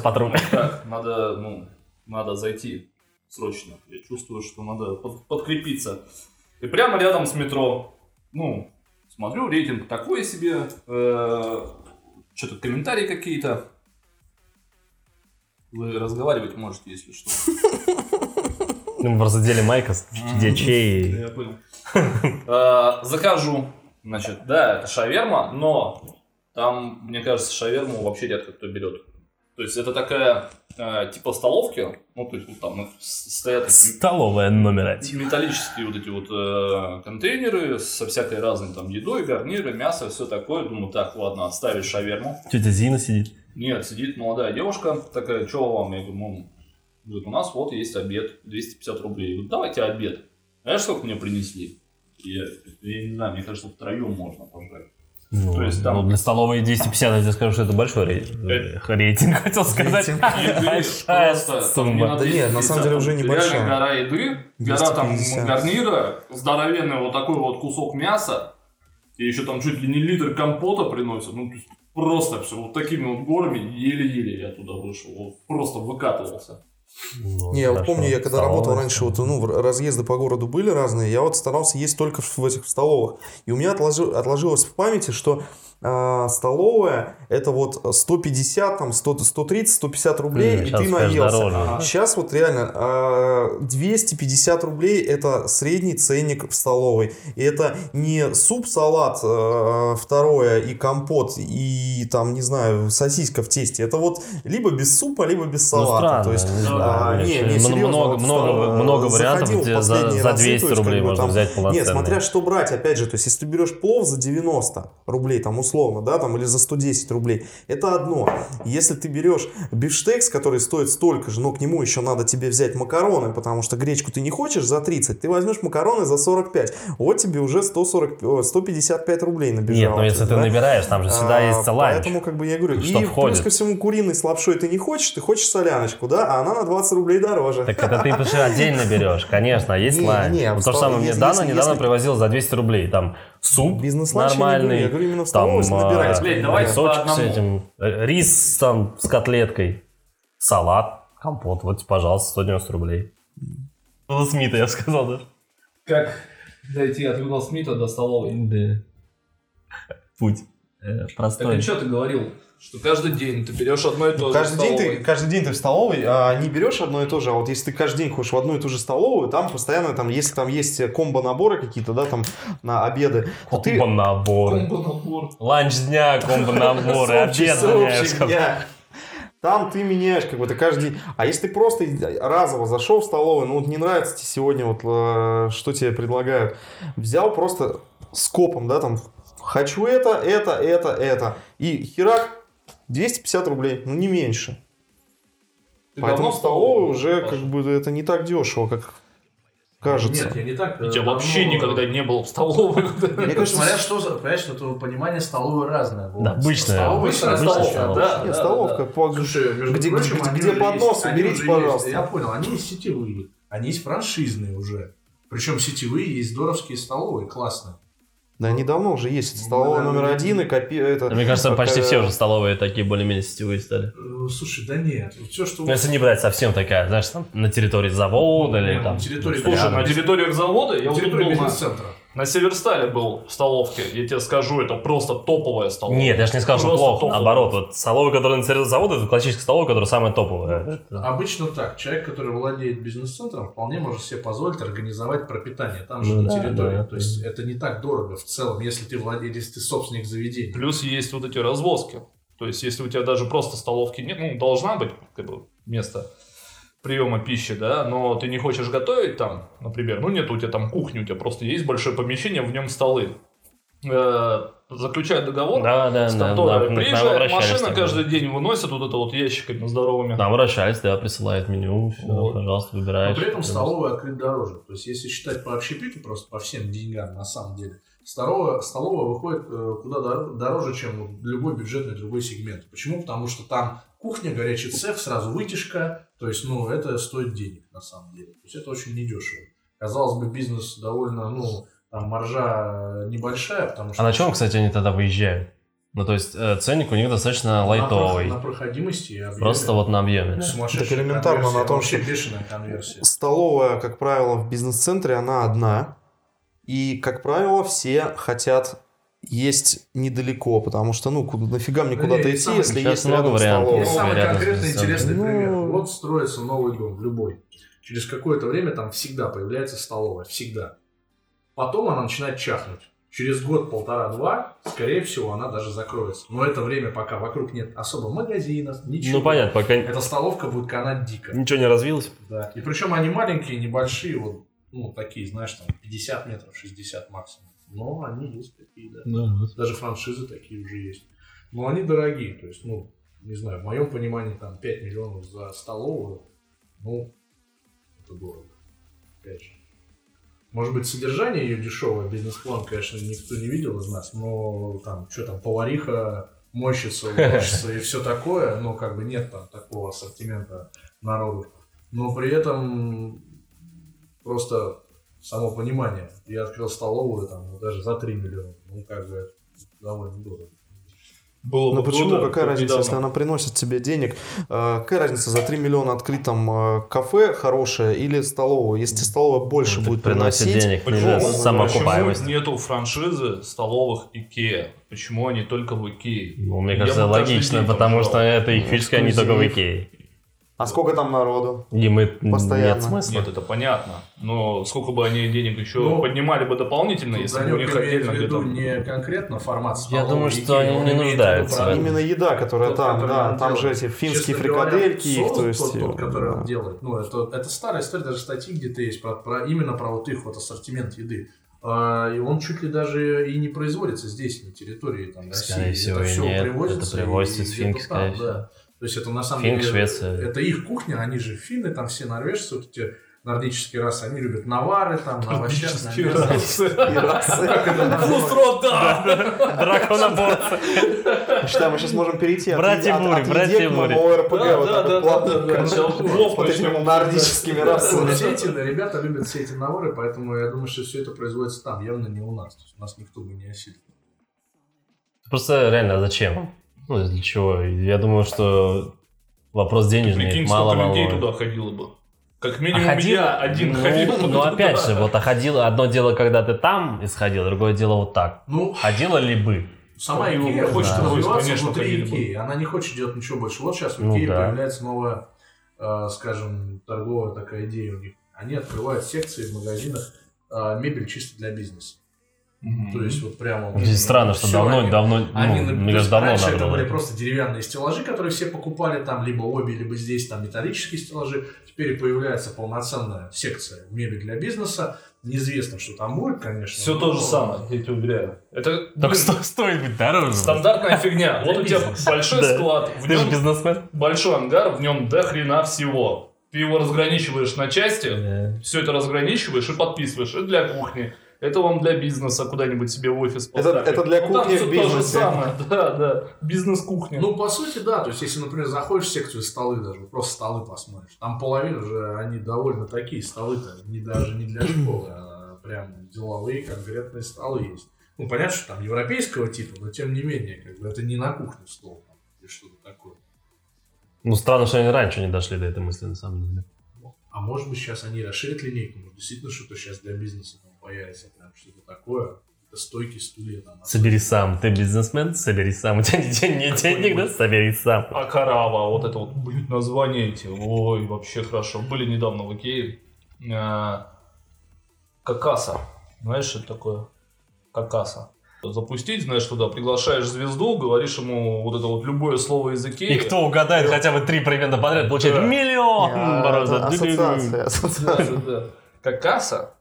патруль. Так, надо, ну, надо зайти срочно. Я чувствую, что надо под- подкрепиться. И прямо рядом с метро, ну, смотрю, рейтинг такой себе, э, что-то комментарии какие-то. Вы разговаривать можете, если что. Ну, Мы просто делим Майкос, где чей. Я понял. Э, Закажу. Значит, да, это шаверма, но там, мне кажется, шаверму вообще редко кто берет. То есть это такая э, типа столовки, ну то есть вот там с- стоят Столовая номер один. металлические вот эти вот э, контейнеры со всякой разной там едой, гарниры, мясо, все такое. Думаю, так, ладно, отставить шаверму. Тетя Зина сидит. Нет, сидит молодая девушка, такая, что вам? Я говорю, ну, говорит, у нас вот есть обед, 250 рублей. Я говорю, давайте обед. Знаешь, сколько мне принесли? Я, я не знаю, мне кажется, втроем можно пожрать. Ну, То есть там- ну, для столовой 250, я тебе скажу, что это большой рей- рейтинг, хотел сказать. Рейтинг. Большая Просто там не сумма. Да нет, на 250, самом деле уже небольшая. Реально гора еды, гора там 250. гарнира, здоровенный вот такой вот кусок мяса, и еще там чуть ли не литр компота приносят. Ну, просто все вот такими вот горами, еле-еле я туда вышел. Вот просто выкатывался. Ну, Не, я вот помню, я когда работал раньше, вот, ну, разъезды по городу были разные, я вот старался есть только в этих в столовых. И у меня отложи- отложилось в памяти, что а, столовая это вот 150, там, 100, 130, 150 рублей, М, и ты наелся. дороже. Ага. Сейчас вот реально а, 250 рублей это средний ценник в столовой. И это не суп-салат а, второе и компот и там, не знаю, сосиска в тесте. Это вот либо без супа, либо без Ну, салата. странно, То есть а, не, не, серьезно, много, вот много, второе, много вариантов, где за, за разы, 200 то есть, рублей можно там- взять полноценный. Нет, смотря что брать, опять же, то есть, если ты берешь плов за 90 рублей, там, условно, да, там, или за 110 рублей, это одно. Если ты берешь бифштекс, который стоит столько же, но к нему еще надо тебе взять макароны, потому что гречку ты не хочешь за 30, ты возьмешь макароны за 45. Вот тебе уже 140, о, 155 рублей набежало. Нет, но если ты да? набираешь, там же всегда А, есть ланч. Поэтому, как бы я говорю, Что и входит? плюс ко всему куриный с лапшой ты не хочешь, ты хочешь соляночку, да, а она на 20 рублей дороже. Так это ты что отдельно берешь, конечно, а есть Не, ланч. не, то же самое мне Дана недавно если- привозил за 200 рублей. Там суп говорю, нормальный, я говорю именно в там столовой, если набираешь. а, Блин, давайте по рисочек с этим, э, рис там с котлеткой, салат, компот. Вот, пожалуйста, 190 рублей. Уилл Смита, я сказал даже. Как дойти от Уилла Смита до столовой? Да. Путь э, Так простой. и что ты говорил? Что каждый день ты берешь одно и то же Ну, Каждый в день, ты, каждый день ты в столовой а, не берешь одно и то же, а вот если ты каждый день ходишь в одну и ту же столовую, там постоянно, там, если там есть комбо-наборы какие-то, да, там, на обеды, то ты... Комбо-наборы. Комбо-набор. Ланч дня, комбо-наборы, обед дня. Там ты меняешь как бы ты каждый день. А если ты просто разово зашел в столовую, ну вот не нравится тебе сегодня вот э, что тебе предлагают, взял просто скопом, да, там хочу это, это, это, это и херак 250 рублей, ну не меньше. Ты Поэтому столовой уже Паша? как бы это не так дешево, как кажется. Нет, я не так. Я э, вообще давно- никогда не был в столовой. Мне кажется, Смотря что за, понимаешь, это понимание столовой разное. Да, обычная. Столовая Обычная обычная столовка, столовка. да. нет, столовка. по- Слушай, между Где- прочим, где- поднос, уже пожалуйста. есть. Я понял, они есть сетевые, они есть франшизные уже. Причем сетевые есть здоровские столовые, классно. Да, недавно уже есть столовая Да, номер один и копи... это... Мне кажется, как, почти все уже столовые такие более-менее сетевые стали. Э, Слушай, да нет, все, что... Ну, если не брать совсем такая, знаешь, там на территории завода или Ну, там... на территории- Слушай, рядом. на территориях завода я вот тут территория был на, бизнес-центра. На Северстале был в столовке. Я тебе скажу, это просто топовая столовка. Нет, я же не сказал, что плохо. топовая. Наоборот, вот столовая, которая на территории завода, это классическая столовая, которая самая топовая. Обычно так. Человек, который владеет бизнес-центром, вполне может себе позволить организовать пропитание там же Ну на да, территории. да. То есть это не так дорого в целом, если ты владелец, если ты собственник заведения. Плюс есть вот эти развозки. То есть, если у тебя даже просто столовки нет, ну, должна быть как бы, место приема пищи, да, но ты не хочешь готовить там, например, ну, нет у тебя там кухни, у тебя просто есть большое помещение, в нем столы. Э, Заключают договор Да, да, с да. конторой, да, приезжает машина каждый день, выносит вот это вот ящиками здоровыми. Нам обращались, да, присылает меню, все, Вот. пожалуйста, Но выбираешь. при этом столовая открыт дороже. То есть, если считать по общепиту, просто по всем деньгам на самом деле, столовая, столовая выходит э, куда дор- дороже, чем любой бюджетный другой сегмент. Почему? Потому что там кухня, горячий цех, сразу вытяжка. То есть, ну, это стоит денег на самом деле. То есть, это очень недешево. Казалось бы, бизнес довольно, ну, там маржа небольшая, потому что... А на чем, кстати, они тогда выезжают? Ну, то есть э, ценник у них достаточно На, лайтовый. на проходимости и объеме. Просто вот на объеме. да? Сумасшедшая Так элементарно конверсия, на том, вообще что- бешеная конверсия. Столовая, как правило, в бизнес-центре, она одна. И, как правило, все хотят есть недалеко, потому что, ну, куда, нафига мне Да куда-то идти, самый- если есть много рядом вариантов. столовая. И самый конкретный интересный Ну, пример. Вот строится новый дом, любой. Через какое-то время там всегда появляется столовая. Всегда. Потом она начинает чахнуть. Через год, полтора-два, скорее всего, она даже закроется. Но это время, пока вокруг нет особо магазинов, ничего. Ну, понятно, пока Эта столовка будет канать дико. ничего не развилось. Да. И причем они маленькие, небольшие, вот, ну, такие, знаешь, там, 50 метров, 60 максимум. Но они есть такие, да. Даже франшизы такие уже есть. Но они дорогие. То есть, ну, не знаю, в моем понимании, там, 5 миллионов за столовую, ну, это дорого. Опять же. Может быть, содержание ее дешевое, бизнес-план, конечно, никто не видел из нас, но там, что там, повариха, мойщица, уборщица и все такое, но как бы нет там такого ассортимента народу. Но при этом просто само понимание. Я открыл столовую там ну, даже за 3 миллиона. Ну, как бы, это довольно дорого. Было Ну бы почему? круто, Какая как разница, недавно. если она приносит тебе денег? Э, Какая разница, за 3 миллиона открыть там э, кафе хорошее или столовую? Если столовая больше Ну, будет приносить, денег, Почему? самоокупаемость. Почему нету франшизы столовых Икеа? Почему они только в Икее? Ну, мне кажется, логично, потому что это их фишка, они только в Икее. А сколько там народу? И мы Постоянно. нет смысла. Нет, это понятно. Но сколько бы они денег еще Ну, поднимали бы дополнительно, если бы у них отдельно в виду где-то... не конкретно формат Я столовой думаю, что они он не нуждаются. Именно еда, которая Тот, там, который да, там же делает. эти финские Честно говоря, фрикадельки, их, соус то есть... Тот, тот, который да. он делает. Ну, это, это старая история, даже статьи где-то есть про, про- именно про вот их вот ассортимент еды. А, и он чуть ли даже и не производится здесь, на территории там, России. Скорее всего, это все нет. привозится. Это привозится и из Финки, там, скорее всего. да. То есть это на самом Финк, деле... Швеция. Это их кухня, они же финны, там все норвежцы, вот эти нордические расы, они любят навары, там, на овощах, на расы. Как это да! Драконоборцы. Считаю, мы сейчас можем перейти от, Братья от, Бури, от братья еде к моему РПГ, вот да, да, плавно, этими нордическими расами. все эти ребята любят все эти навары, поэтому я думаю, что все это производится там, явно не у нас. То есть у нас никто бы не осилил. Просто реально, а зачем? Ну, для чего? Я думаю, что вопрос денежный Прикинь, мало сколько людей туда ходило бы. Как А минимум ходил- я один ну, ходил бы Ну, опять же, вот а ходил, одно дело, когда ты там исходил, другое дело вот так. Ну, Ходила ли бы? сама Икея хочет да. развиваться Конечно, внутри. Икеи. Она не хочет делать ничего больше. Вот сейчас в Ну Икее да. появляется новая, э, скажем, торговая такая идея у них. Они открывают секции в магазинах э, мебель чисто для бизнеса. Мгм. То есть вот прямо... вот Здесь странно, что давно, они- давно, ну, Они, мне кажется, давно раньше это было были просто деревянные стеллажи, которые все покупали, там либо обе, либо здесь там металлические стеллажи. Теперь появляется полноценная секция мебель для бизнеса. Неизвестно, что там будет, конечно. Все то же самое, я тебе уверяю. Это Так блин, сто- стоит быть дороже. стандартная фигня. Вот у тебя большой склад, в Ты же нем бизнесмен. большой ангар, в нем до хрена всего. Ты его разграничиваешь на части, все это разграничиваешь и подписываешь. Это для кухни. Это вам для бизнеса куда-нибудь себе в офис Это- поставить. это для Ну, кухни в то же бизнесе. самое. Да, да. Бизнес-кухня. Ну, по сути, да. То есть, если, например, заходишь в секцию столы даже, просто столы посмотришь, там половина же, они довольно такие столы-то, не даже не для школы, а прям деловые конкретные столы есть. Ну, понятно, что там европейского типа, но тем не менее, как бы это не на кухню стол там, или что-то такое. Ну, странно, что они раньше не дошли до этой мысли, на самом деле. А может быть, сейчас они расширят линейку, может, действительно что-то сейчас для бизнеса появится, прям что-то такое. Это стойки, стулья там. Собери сам. Ты бизнесмен, собери сам. У тебя нет денег, да? Собери сам. А Карава, вот это вот, блин, названия эти, ой, вообще хорошо. Были недавно в Икее. А, Какаса. Знаешь, что это такое? Какаса. Запустить, знаешь, туда приглашаешь звезду, говоришь ему вот это вот любое слово из Икеи. И кто угадает хотя бы три примерно подряд, получает Да. миллион. А, это Ассоциация, ассоциация. Да, да, да. Какаса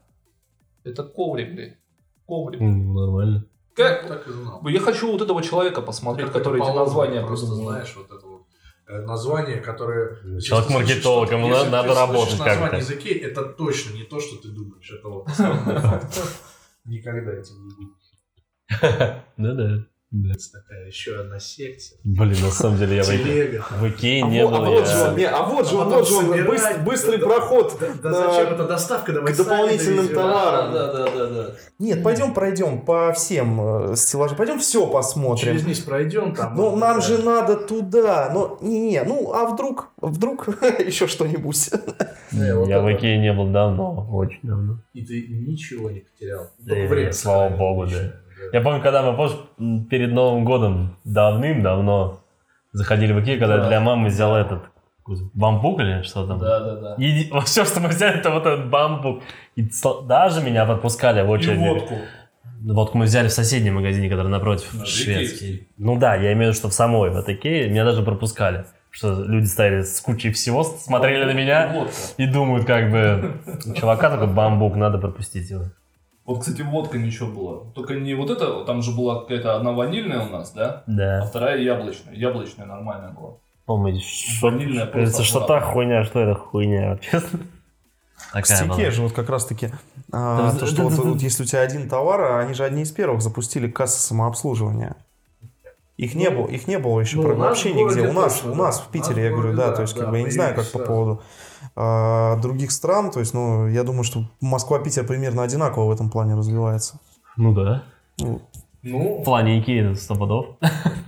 это коврик, блин. Коврик. М, Нормально. Как? Так и знал. Я хочу вот этого человека посмотреть, Как который эти названия просто придумал. знаешь вот это вот э, название, которое... Человек-маркетолог, ему надо- надо работать как-то. название языке, это точно не то, что ты думаешь. Это вот. Никогда этим не будет. Да-да. Такая еще одна секция. Блин, на самом деле я в Икее, в Икее А не вот, а был. вот я- же он, не, а вот же А он, потом вот же он, собирать, быс- быстрый да, проход. Да, да на- зачем эта доставка? Давай к дополнительным довезем. товарам. Да, да, да, да. Нет, пойдем пройдем по всем э, стеллажам, пойдем все посмотрим. Через низ пройдем там. Ну, нам да. же надо туда. Ну, не-не, ну, а вдруг, вдруг еще что-нибудь. Не, вот Я в это- Икее не был давно, очень давно. И ты ничего не потерял. Да, время слава богу, да. Я помню, когда мы м, перед Новым годом давным-давно заходили в Икею, когда Да. для мамы взял этот бамбук или что там. Да, да, да. И все, что мы взяли, это вот этот бамбук. И даже меня подпускали в И очередь. водку. Водку мы взяли в соседнем магазине, который напротив, Ну, шведский. Ну да, я имею в виду, что в самой в Икее меня даже пропускали. Что люди стояли с кучей всего, смотрели на меня Водка. и думают, как бы, чувака такой бамбук, надо пропустить его. Вот, кстати, водка ничего было. Только не вот это, там же была какая-то одна ванильная у нас, да? А Да. вторая яблочная. Яблочная нормальная была. Помните, что, Ванильная кажется, просто что та хуйня, что это хуйня, честно. В Такая была. стике же вот как раз-таки а, Да, то, что да, вот, да, вот да. если у тебя один товар, а они же одни из первых запустили кассы самообслуживания. Их не Ну, было, их не было еще ну, вообще нигде. У нас, точно, у да. нас в Питере, я говорю, да, да, то есть как да, бы я не знаю, как по поводу а, других стран, то есть, ну, я думаю, что Москва-Питер примерно одинаково в этом плане развивается. Ну да. Ну, Ну, В плане Икеи пудов.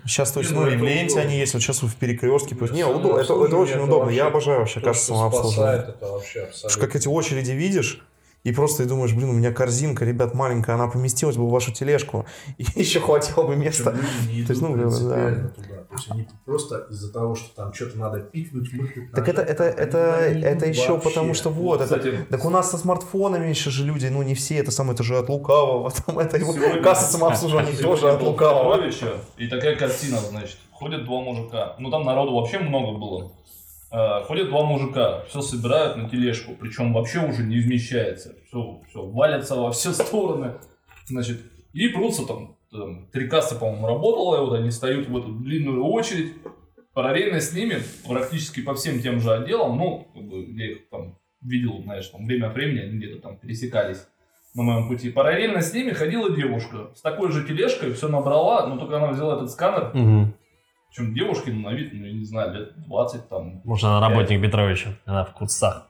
Сейчас, то есть, Не, ну, и в это Ленте они есть, вот сейчас в Перекрестке. Да, Не, удобно, это, это очень самообслуживание удобно. Я обожаю вообще самообслуживания. спасает, это вообще абсолютно. как эти очереди видишь, и просто ты думаешь, блин, у меня корзинка, ребят, маленькая, она поместилась бы в вашу тележку, и еще хватило бы места. Люди не То есть, ну, принципиально туда. То есть они просто из-за того, что там что-то надо пикнуть, мыкнуть, Так это, нажать, это, это, это идут еще вообще. потому, что вот, это, Кстати, так у нас со смартфонами еще же люди, ну не все, это самое, это же от лукавого, там это его Сегодня- касса самообслуживания тоже от лукавого. И такая картина, значит, ходят два мужика. Ну там народу вообще много было. Э, Ходят два мужика, все собирают на тележку, причем вообще уже не вмещается. Все, все валятся во все стороны. Значит, и прутся там, там, три кассы, по-моему, работало, и вот они встают в эту длинную очередь. Параллельно с ними, практически по всем тем же отделам, ну, как бы, я их там видел, знаешь, там время от времени они где-то там пересекались на моем пути. Параллельно с ними ходила девушка с такой же тележкой, все набрала, но только она взяла этот сканер. Мгм. Причем девушке ну, на вид, ну, я не знаю, лет 20 там. Может, она работник Петровича. Она в курсах.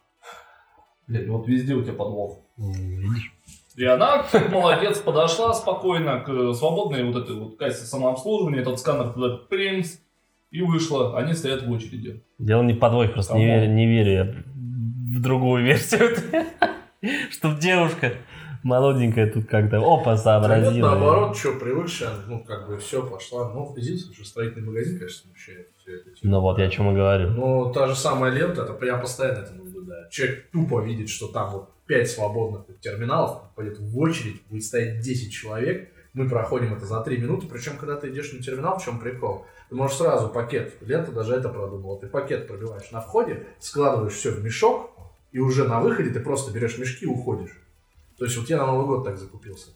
Блядь, вот везде у тебя подвох. Видишь? И она, молодец, подошла спокойно к свободной вот этой вот кассе самообслуживания, этот сканер туда примс, и вышла. Они стоят в очереди. Дело не в подвохе, просто не верю, не верю я в другую версию. Чтоб девушка молоденькая тут как-то опа Да нет, сообразила. наоборот, что, привыкшая, ну, как бы, все, пошла. Ну, единственное, что строительный магазин, конечно, смущает. все это. типа. Ну вот, я о чем и говорю. Но та же самая лента, это я постоянно это наблюдаю. Человек тупо видит, что там вот 5 свободных терминалов, пойдет в очередь, будет стоять 10 человек, мы проходим это за 3 минуты, причем, когда ты идешь на терминал, в чем прикол? Ты можешь сразу пакет, лента даже это продумала, ты пакет пробиваешь на входе, складываешь все в мешок, и уже на выходе ты просто берешь мешки и уходишь. То есть вот я на Новый год так закупился.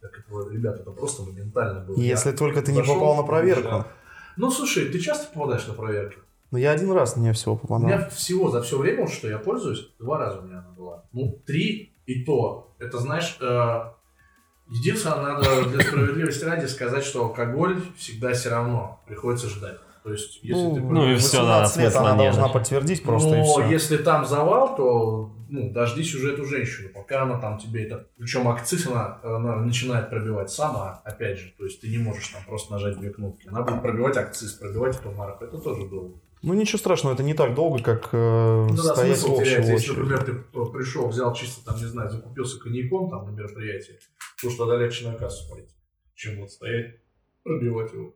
Так это, ребята, это просто моментально было. Если Я только ты не попал на да. проверку. Ну, слушай, ты часто попадаешь на проверки? Ну, я один раз мне всего У попадал. меня всего за все время, что я пользуюсь, два раза у меня она была. Ну, три и то. Это, знаешь, э, единственное, надо для справедливости ради сказать, что алкоголь всегда все равно приходится ждать. То есть, если Ну, ты... ну и всё, да, 18 лет смысла она должна подтвердить просто и Но все. если там завал, то ну, дождись уже эту женщину, пока она там тебе это... Причем акциз она, она начинает пробивать сама, опять же. То есть ты не можешь там просто нажать две кнопки. Она будет пробивать акциз, пробивать эту марку. Это тоже долго. Ну, ничего страшного, это не так долго, как э, Ну да, стоять в смысл общей теряется. Если, например, ты пришел, взял чисто там, не знаю, закупился коньяком там на мероприятии, то что тогда легче на кассу пойти, чем вот стоять, пробивать его.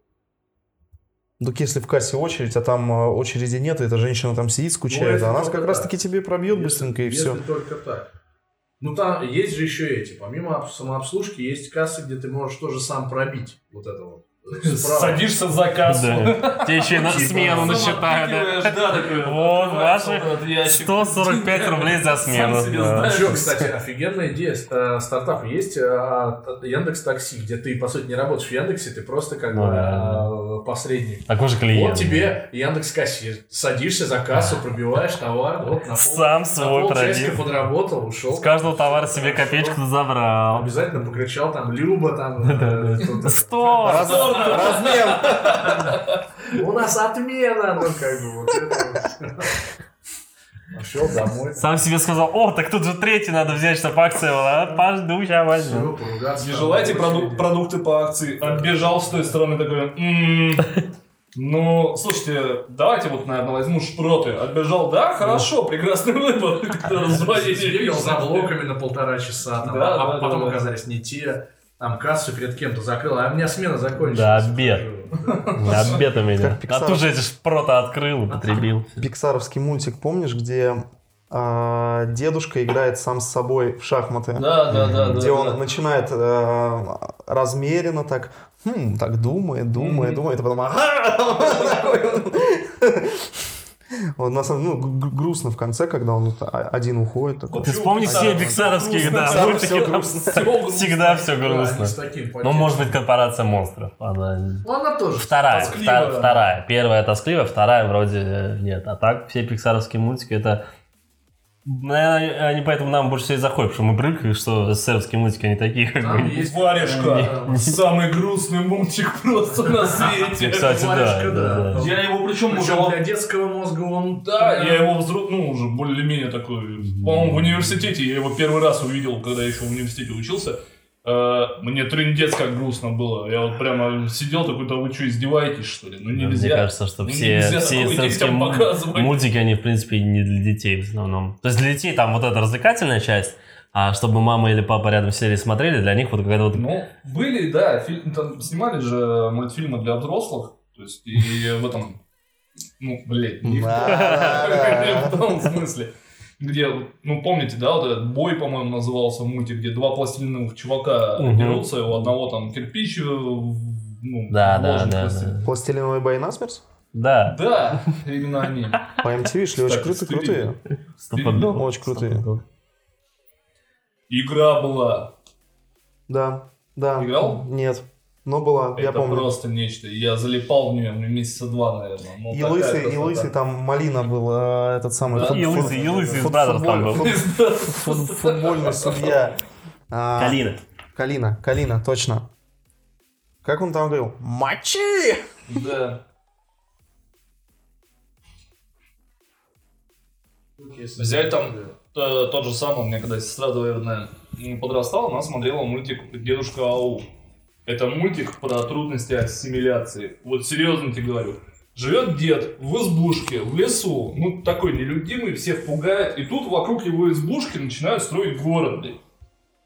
Так если в кассе очередь, а там э, очереди нет, и эта женщина там сидит, Ну, скучает, это она только как раз так. таки тебе пробьет Если- быстренько и если все. только так. Ну там есть же еще эти, помимо самообслужки, есть кассы, где ты можешь тоже сам пробить вот это вот. Э, справа. Садишься за кассу. Да. Тебе еще и на Типа, смену насчитают. да. Вот, ваши вот этот ящик. 145 рублей за смену. Еще, кстати, офигенная идея. Э, Стартап есть э, от Яндекс Такси, где ты, по сути, не работаешь в Яндексе, ты просто как Ну бы да. э, посредник. Такой же клиент. Вот тебе Яндекс Кассир. Садишься за кассу, пробиваешь товар, вот на пол, Сам свой пробил. подработал, ушел. С каждого товара себе копеечку забрал. Обязательно покричал там Люба, там... э, кто-то. Сто! Сто Размен. У нас отмена, ну как бы вот это. Пошел домой. Сам себе сказал, о, так тут же третий надо взять, чтобы акция была. Пожду, сейчас возьму. Не желаете проду- продукты по акции? Отбежал с той стороны такой, «М, ну, слушайте, давайте вот, наверное, возьму шпроты. Отбежал, да, хорошо, прекрасный выбор. Бегал за блоками на полтора часа, там, Да, а да, потом да. оказались не те. Там кассу перед кем-то закрыл, а у меня смена закончилась. Да, обед. Обед у меня. А тут же эти шпроты открыл, употребил. Пиксаровский мультик, помнишь, где а, дедушка играет сам с собой в шахматы? Да, да, да, да. где он да. начинает э, размеренно так, хм, так думает, думает, Мгм. думает, а потом Вот на самом ну, г- г- грустно в конце, когда он один уходит. Такой. Ты вспомни все пиксаровские, да, мультики, всегда все грустно. Ну, может быть, корпорация монстров. Она Ну, она тоже. Вторая, Тоскливая. вта- вторая. Первая тоскливая, вторая вроде э, нет. А так все пиксаровские мультики это... Наверное, они поэтому нам больше всего и заходят, потому что мы привыкли, что СССРские мультики, они такие, как Там бы... есть Варежка. Самый грустный мультик просто на свете. Кстати, да. Я его причем уже... Для детского мозга он... Да, я его взру... ну, уже более-менее такой, по-моему, в университете, я его первый раз увидел, когда еще в университете учился. Э, Мне трындец как грустно было. Я вот прямо сидел такой, да вы что, издеваетесь, что ли? Ну Мне нельзя. кажется, что Ну, все, все мультики, они, в принципе, не для детей в основном. То есть для детей там вот эта развлекательная часть, а чтобы мама или папа рядом сидели и смотрели, для них вот какая-то вот... Ну, были, да, фильм, там снимали же мультфильмы для взрослых, то есть и в этом, ну, блядь, не в том смысле. Где, ну, помните, да, вот этот бой, по-моему, назывался мультик, где два пластилиновых чувака Мгм. дерутся, и у одного там кирпич, в- ну, Да, да, в да, пластилин. да. Пластилиновые бои насмерть? Да. Да, именно они. По MTV шли очень Кстати, крутые, крутые. Стопудово. Очень крутые. Игра была. Да, да. Играл? Нет. Но была, я Это помню. просто нечто. Я залипал в нее месяца два, наверное. Ну, И лысый, и красота. лысый там Коллина был, э, этот самый Да, фут- И фут- лысый, и лысый из фут- Brazzers там был. фут- фут- футбольный судья. А, Калина. Калина, Калина, точно. Как он там говорил? Мочи! Да. Взять там э, тот же самый, у меня когда сестра м, подрастала, она смотрела мультик «Дедушка Ау». Это мультик про трудности ассимиляции. Вот серьезно тебе говорю. Живет дед в избушке, в лесу, ну такой нелюдимый, всех пугает, и тут вокруг его избушки начинают строить город.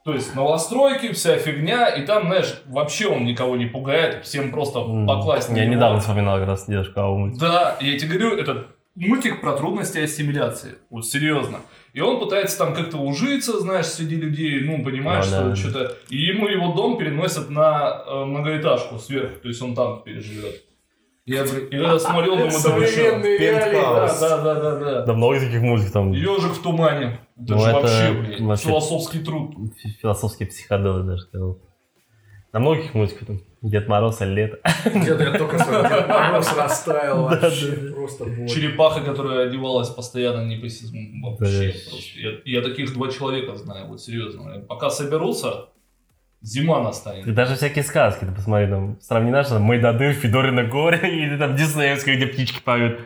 То есть новостройки, вся фигня, и там, знаешь, вообще он никого не пугает, всем просто покласть Я недавно вспоминал как раз дедушка Ау. Да, я тебе говорю, это мультик про трудности ассимиляции. Вот серьезно. И он пытается там как-то ужиться, знаешь, среди людей, ну, понимаешь, Ну, что да. что-то... И ему его дом переносят на э, многоэтажку сверху, то есть он там теперь живет. Я, и когда смотрел, думаю, да вы чё? Современные реалии. Да, да, да, да, да. Да много таких мультиков там. Ежик в тумане. Это Ну, же это вообще, блядь, вообще- философский труд. Фи- Философские психоделы даже сказал. На многих мультиках там Дед Мороз, а лето. Деда я только что Дед Мороз растаял вообще. Просто боль. Черепаха, которая одевалась постоянно не по сезону. Вообще. Я, я таких два человека знаю, вот серьезно. Пока соберутся, зима настанет. И даже всякие сказки, ты посмотри, там, сравни наши, там, Майдады, Федорина горе, или там Диснеевская, где птички поют.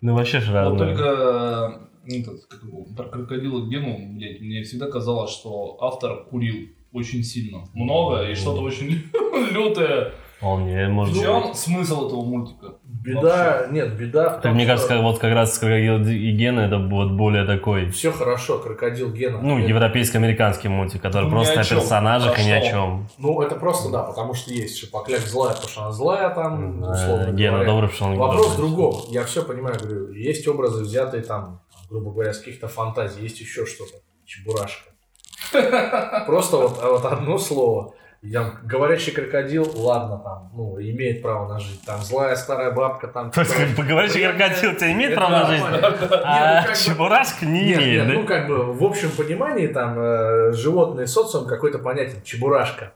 Ну, вообще ж Вот разное. только э, этот, как его, про крокодила Гену, блядь, мне всегда казалось, что автор курил очень сильно. Много и что-то очень лютое. Вполне, В может быть. чем смысл этого мультика? Беда, нет, беда. в Так, том, мне что кажется, как, вот как раз Крокодил и Гена это вот более такой, Все хорошо, крокодил Гена. ну, Это- европейско-американский мультик, который Ну, просто о о персонажах А и ни о что? чем. Ну, это просто, да, потому что есть Шипокляк злая, потому что она злая там, условно Гена говоря. добрый, потому что он Вопрос в другом. Я все понимаю, говорю, есть образы, взятые там, грубо говоря, с каких-то фантазий, есть еще что-то. Чебурашка. Просто вот, а вот одно слово. Там говорящий крокодил, ладно, там, ну, имеет право на жизнь. Там злая старая бабка, там... То есть, как бы, говорящий крокодил тебя имеет право на жизнь, ну, а как бы- Чебурашка не Нет, имеет, ну как бы в общем понимании там э, животный социум какой-то понятен, чебурашка.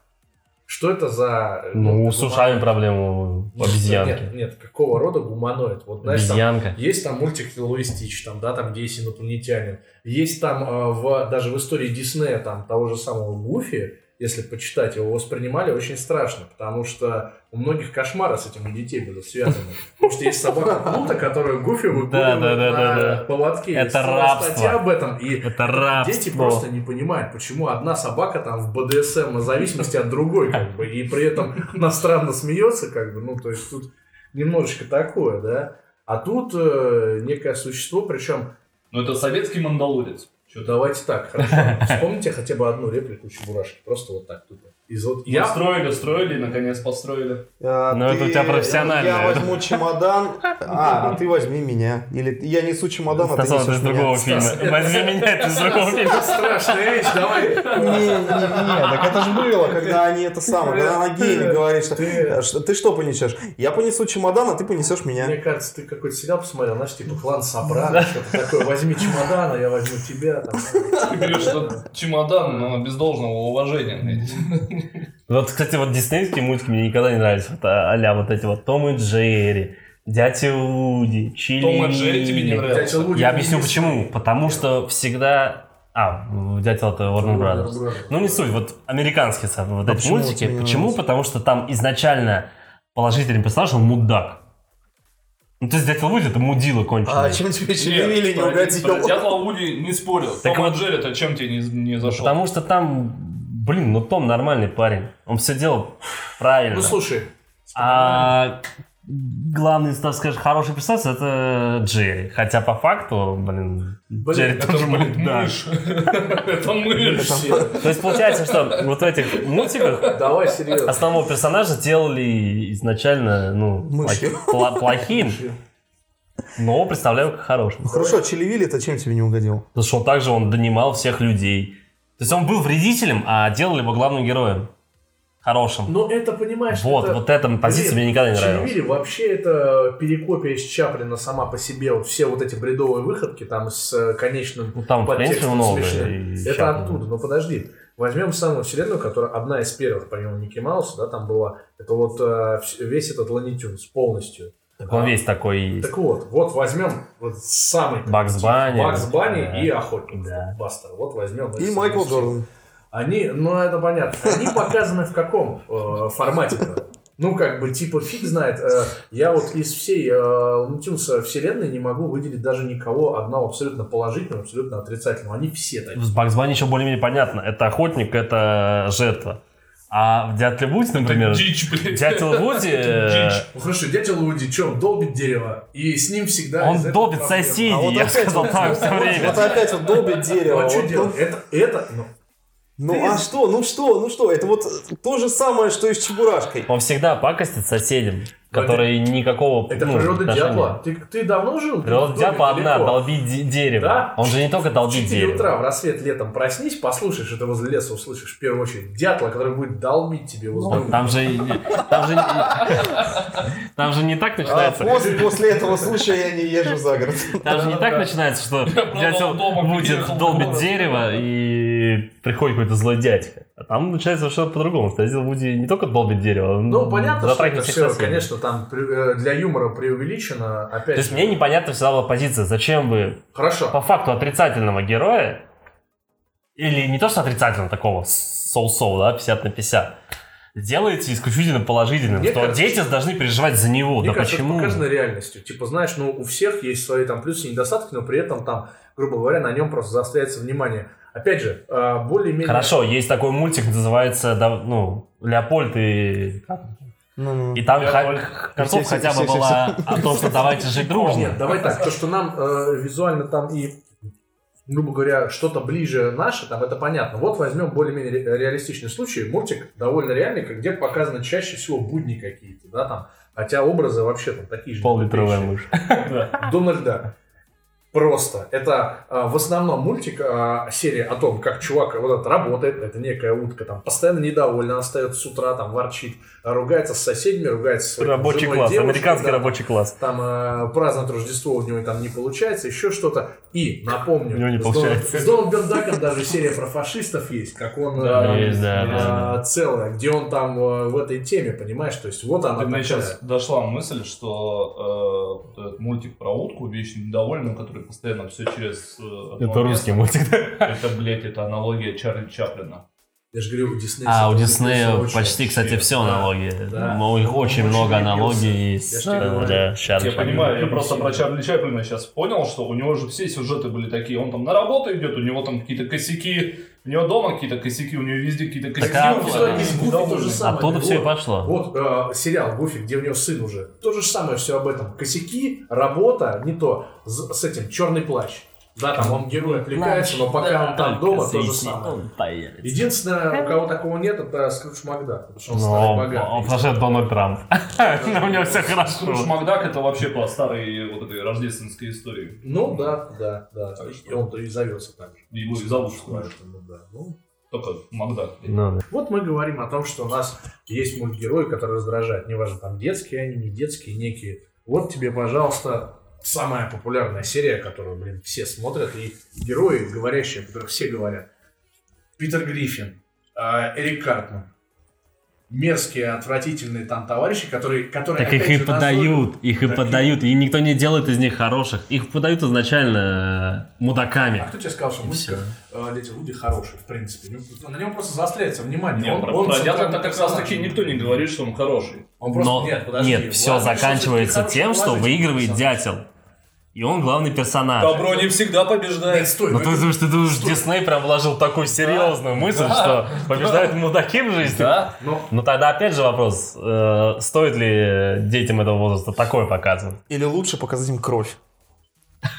Что это за... э, Ну, за с ушами гуманоид? проблема у Нет, обезьянки. Нет, нет, какого рода гуманоид? Вот знаешь, там Обезьянка. есть там мультик Луи Стич, там, да, там, где есть инопланетянин. Есть там э, в, даже в истории Диснея, там, того же самого Гуфи, если почитать его, воспринимали очень страшно, потому что у многих кошмары с этим у детей были связаны. Потому что есть собака Плута, которую Гуфи выгуливает да, да, на поводке. Это рабство. статья об этом, и Это рабство. Дети просто не понимают, почему одна собака там в БДСМ в зависимости от другой, как бы, и при этом она странно смеется, как бы, ну, то есть тут немножечко такое, да. А тут э, некое существо, причем, Ну, это советский мандалорец. Что давайте так, хорошо, вспомните хотя бы одну реплику Чебурашки, просто вот так тупо. Из вот Я строили, строили, и наконец построили. А, Ну, это у тебя профессиональное. Я возьму чемодан, а, а ты возьми меня. Или я несу чемодан, а ты Стас, это из несешь меня. другого фильма. Возьми меня, это из другого фильма. Это страшная вещь, давай. Не, не, не, так это же было, когда они это самое, когда она гейне говорит, что Ты- что- ты понесешь? Я понесу чемодан, а ты понесешь Мне меня. кажется, ты какой-то сериал посмотрел, знаешь, типа клан Сопрано, что-то такое, возьми чемодан, а я возьму тебя. Ты говоришь, что чемодан, но без должного уважения. Вот, кстати, вот диснейские мультики мне никогда не нравились. Вот, а- а-ля вот эти вот Том и Джерри, Дядя Уди, Чили. Том и Джерри тебе не нравится? Я объясню почему. Потому что всегда... А, Дятел это Warner Brothers. Ну, не суть. Вот американские вот А эти почему мультики. Почему? Потому что там изначально положительный персонаж, он мудак. Ну, то есть Дятел Вуди это мудила конченый. А чем тебе Чилевили не угодил? Дятла Вуди не спорил. Так Том и вот- Джерри-то чем тебе не, не зашел? Потому что там, блин, ну Том нормальный парень. Он все делал правильно. Ну слушай, А главный, так скажешь, хороший персонаж это Джерри. Хотя по факту, блин, Блин, Джерри Это, тоже блин, мудак. мышь. Это мышь. То есть получается, что вот в этих мультиках давай серьезно. основного персонажа делали изначально, ну, плохим, но представляю как хорошим. Ну хорошо, Чилевили-то чем тебе не угодил? Потому что он также он донимал всех людей. То есть он был вредителем, а делали его главным героем. Хорошим. Но это, понимаешь, Вот, это... вот эта позиция Блин, мне никогда не нравилась. Чилевили вообще это перекопия из Чаплина сама по себе. Вот все вот эти бредовые выходки там с э, конечным Ну, там, подтекстом много. смешным. и Это Чаплина. оттуда. Но подожди. Возьмем самую вселенную, которая одна из первых, помимо Микки Мауса, да, там была. Это вот э, весь этот Ланитюнс полностью. Так он весь такой есть. Так вот, вот возьмем вот самый Бакс Банни. Бакс Банни Да. и Охотник Да. Бастер. Вот возьмем. И Майкл Джордан. Они, ну это понятно, они показаны в каком э, формате? Ну, как бы, типа, фиг знает. Э, я вот из всей э, Лунтюнса вселенной не могу выделить даже никого одного абсолютно положительного, абсолютно отрицательного. Они все такие. В Бакс Банни еще более-менее понятно. Это охотник, это жертва. А в Дятле Вуди, например, Дичь, блядь. Дятел Вуди, Дичь. Ну хорошо, дядя Луди, что, он долбит дерево, и с ним всегда... он долбит соседей, А вот я опять сказал вот- так все время. Вот опять вот долбит Ну дерево. а что делать? Это, это, ну, Ну Ты- а что, ну что, ну что, это вот то же самое, что и с Чебурашкой. Он всегда пакостит соседям, которые никакого это ну, природа отношения. дятла. Ты, ты давно жил? Природа в дятла одна, долбить де- дерево. Да? Он же не только В долбит 4 дерево. утра в рассвет летом проснись, послушай, что ты возле леса услышишь в первую очередь дятла, который будет долбить тебе возле Вот, Там же, там же, там же не так А начинается. после, после этого случая я не езжу за город. Там же не так начинается, что дятел будет в долбить дерево и приходит какой-то злой дядька. А там начинается что-то по-другому. Дятел Вуди не только долбит дерево, он Ну, понятно, что это все, соседей. конечно, там э, для юмора преувеличено. Опять То есть мне непонятна всегда была позиция, зачем вы Хорошо. по факту отрицательного героя, или не то, что отрицательного такого, соу-соу, да, 50 на 50, делаете исключительно положительным, Мне что кажется, дети должны переживать за него. Мне да кажется, почему? это показано реальностью. Типа, знаешь, ну, у всех есть свои там плюсы и недостатки, но при этом там, грубо говоря, на нем просто заостряется внимание. Опять же, э, более-менее... Хорошо, есть такой мультик, называется, ну, Леопольд и... как? Ну, И там Леопольд. концовка Все, все, хотя бы все, все, была о том, что давайте жить дружно. Нет, давай так, то, что нам э, визуально там и, грубо говоря, что-то ближе наше, там это понятно. Вот возьмем более-менее ре- реалистичный случай. Мультик довольно реальный, как- где показаны чаще всего будни какие-то, да, там. Хотя образы вообще там такие же. Пол-литровая мышь. Дональд Дак. Просто. Это а, в основном мультик, а, серия о том, как чувак вот этот работает, это некая утка, там постоянно недовольна, она встает с утра, там ворчит, ругается с соседями, ругается со своей Рабочий женой, класс, девушкой, американский да, рабочий класс. там э, праздновать Рождество у него там не получается, еще что-то. И, напомню, У него не с получается. Дональд- с Дональдом Даком даже серия про фашистов есть, как он э, Да, Есть, да, э, да. целая, где он там э, в этой теме, понимаешь, то есть вот она Ты мне сейчас дошла мысль, что э, мультик про утку, вечно недовольную, который постоянно все через... э, Это русский мультик, да? Это, блядь, это аналогия Чарли Чаплина. Я же говорю, у Диснея... А, у Диснея почти, кстати, все Да. налоги. Да. Ну, У них очень много аналогий Я с да, Чарли понимаю, я просто про Чарли Чаплина сейчас понял, что у него же все сюжеты были такие. Он там на работу идет, у него там какие-то косяки, у него дома какие-то косяки, у него везде какие-то косяки. а всегда истории с Гуфи то же самое. Оттуда Вот. все и пошло. Вот э, сериал Гуфи, где у него сын уже. То же самое все об этом. Косяки, работа, не то. З- с этим черный плащ. Да, там он герой отвлекается, но пока он там дома, то же самое. Единственное, у кого такого нет, это Скрудж Макдак, потому что он старый Ну, богатый. он это Дональд Трамп. У него все Скрудж хорошо. Макдак это вообще по старой вот этой рождественской истории. Ну да, да, да. Он-то и зовется так же. Его и зовут Скрудж. Ну, Только Макдак. Ну, да. Вот мы говорим о том, что у нас есть мультгерои, которые раздражают. Неважно, там детские они, не детские, некие. Вот тебе, пожалуйста, самая популярная серия, которую, блин, все смотрят, и герои, говорящие, о которых все говорят. Питер Гриффин, э, Эрик Картман. Мерзкие, отвратительные там товарищи, которые... которые Так их и подают, их и Так подают, и никто не делает из них хороших. Их подают изначально э, А мудаками. кто тебе сказал, что мультик э, Дети Вуди хороший, в принципе? Ну, На нем просто заостряется внимание. Нет, Он- про, он про центральный дядя как раз таки никто не говорит, что он хороший. Он просто- Но нет, подожди, нет, все заканчивается тем, что выигрывает дятел. И он главный персонаж. Добро не всегда побеждает. Нет, стой, Ну ну ты думаешь, ты думаешь, Дисней прям вложил такую серьезную мысль, что побеждают мудаки в жизни? Да? Ну, Ну тогда опять же вопрос, э, стоит ли детям этого возраста такое показывать? Или лучше показать им кровь,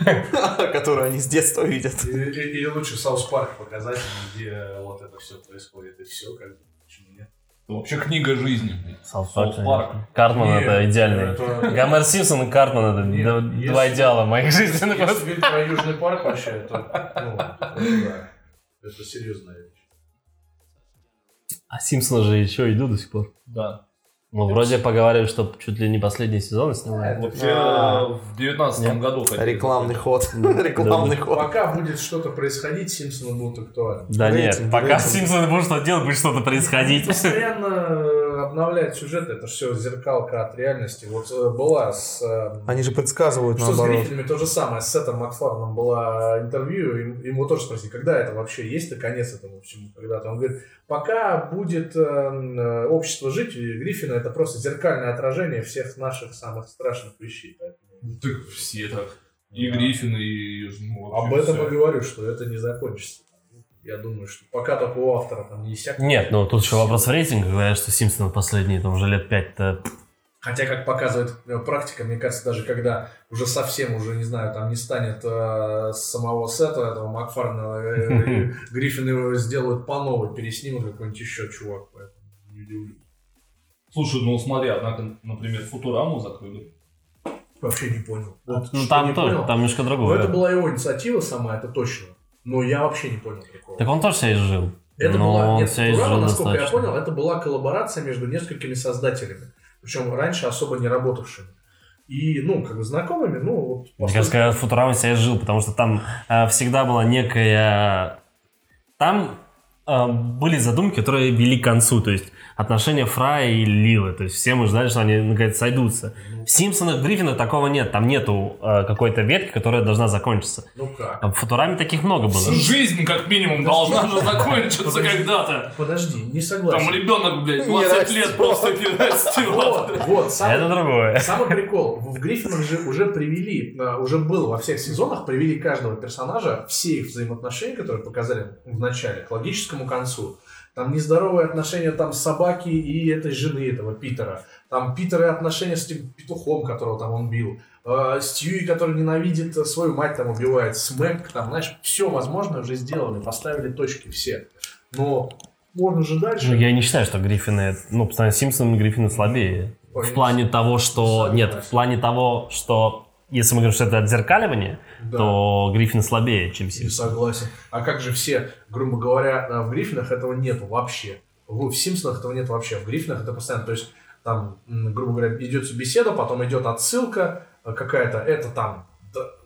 которую они с детства видят. Или, лучше South Park показать, где вот это все происходит, и все, как бы, вообще книга жизни. South Park. Картман Нет, это идеальный. это- Гомер Симпсон и Картман это Нет, д- если- два идеала моих жизненных. Если говорить про Южный парк вообще, это, ну, это, это серьезная вещь. А Симпсоны же еще идут до сих пор. Да. Ну, вроде поговорили, что чуть ли не последний сезон снимают. Вообще А. в девятнадцатом Нет. году. хотели. Рекламный ход. Рекламный ход. Пока будет что-то происходить, Симпсоны будут актуальны. Да нет, пока. Симпсоны будут что делать, будет что-то происходить. Постоянно э, обновляют сюжет, это все зеркалка от реальности. Вот э, была с... э, Они же предсказывают Что с наоборот. Гриффинами то же самое. С Сетом Макфарном было интервью, им- ему тоже спросили, когда это вообще есть-то конец этому всему когда-то. Он говорит, пока будет э, э, общество жить, и Гриффины это просто зеркальное отражение всех наших самых страшных вещей. Поэтому Так все так. И Да. Гриффин, и... ну, Об этом всё. и говорю, что это не закончится. Я думаю, что пока только у автора там не иссякнет. Нет, ну тут еще вопрос рейтинга. Говорят, что Симпсоны последние там уже лет пять-то. Хотя, как показывает э, практика, мне кажется, даже когда уже совсем уже, не знаю, там не станет э, самого сета этого Макфарна, э, э, Гриффин его сделают по новой, переснимут какой-нибудь еще чувак, поэтому не удивлюсь. Слушай, ну смотри, однако, например, Футураму закрыли. Вообще не понял. Вот Ну там не тоже, понял. там немножко Но другое. это была его инициатива сама, это точно. Но я вообще не понял прикола. Так он тоже себя изжил. Это Но была, он нет, себя изжил насколько я достаточно. понял, это была коллаборация между несколькими создателями. Причем раньше особо не работавшими. И, ну, как бы знакомыми, ну, вот... Мне поскольку- кажется, Футурама себя изжил, потому что там э, всегда была некая... Там э, были задумки, которые вели к концу, то есть отношения Фрая и Лилы, то есть все мы ждали, что они наконец сойдутся. В Симпсонах, Гриффинах такого нет, там нету э, какой-то ветки, которая должна закончиться. Ну как? В Футураме таких много было. Жизнь, как минимум, должна же закончиться когда-то. Подожди, не согласен. Там ребенок, блядь, Не 20 растет. лет просто не растет. Вот, Это другое. самый прикол. В Гриффинах же уже привели, э, уже было во всех сезонах, привели каждого персонажа, все их взаимоотношения, которые показали в начале, к логическому концу. Там нездоровые отношения там собаки и этой жены этого Питера. Там Питер и отношения с этим петухом, которого там он бил. Э, Стьюи, который ненавидит э, свою мать, там убивает. Смэк, там, знаешь, все возможное уже сделали, поставили точки все. Но можно же дальше. Ну, я не считаю, что Гриффины, ну, по сравнению с Симпсонами, Гриффины слабее. Ой, В плане того, что... Нет, в плане того, что... Если мы говорим, что это отзеркаливание, Да. то Гриффины слабее, чем Симпсоны. согласен. А как же все, грубо говоря, а, в Гриффинах этого нету вообще. В, Симпсонах этого нет вообще. В Гриффинах это постоянно, то есть там, грубо говоря, идет беседа, потом идет отсылка э, какая-то, это там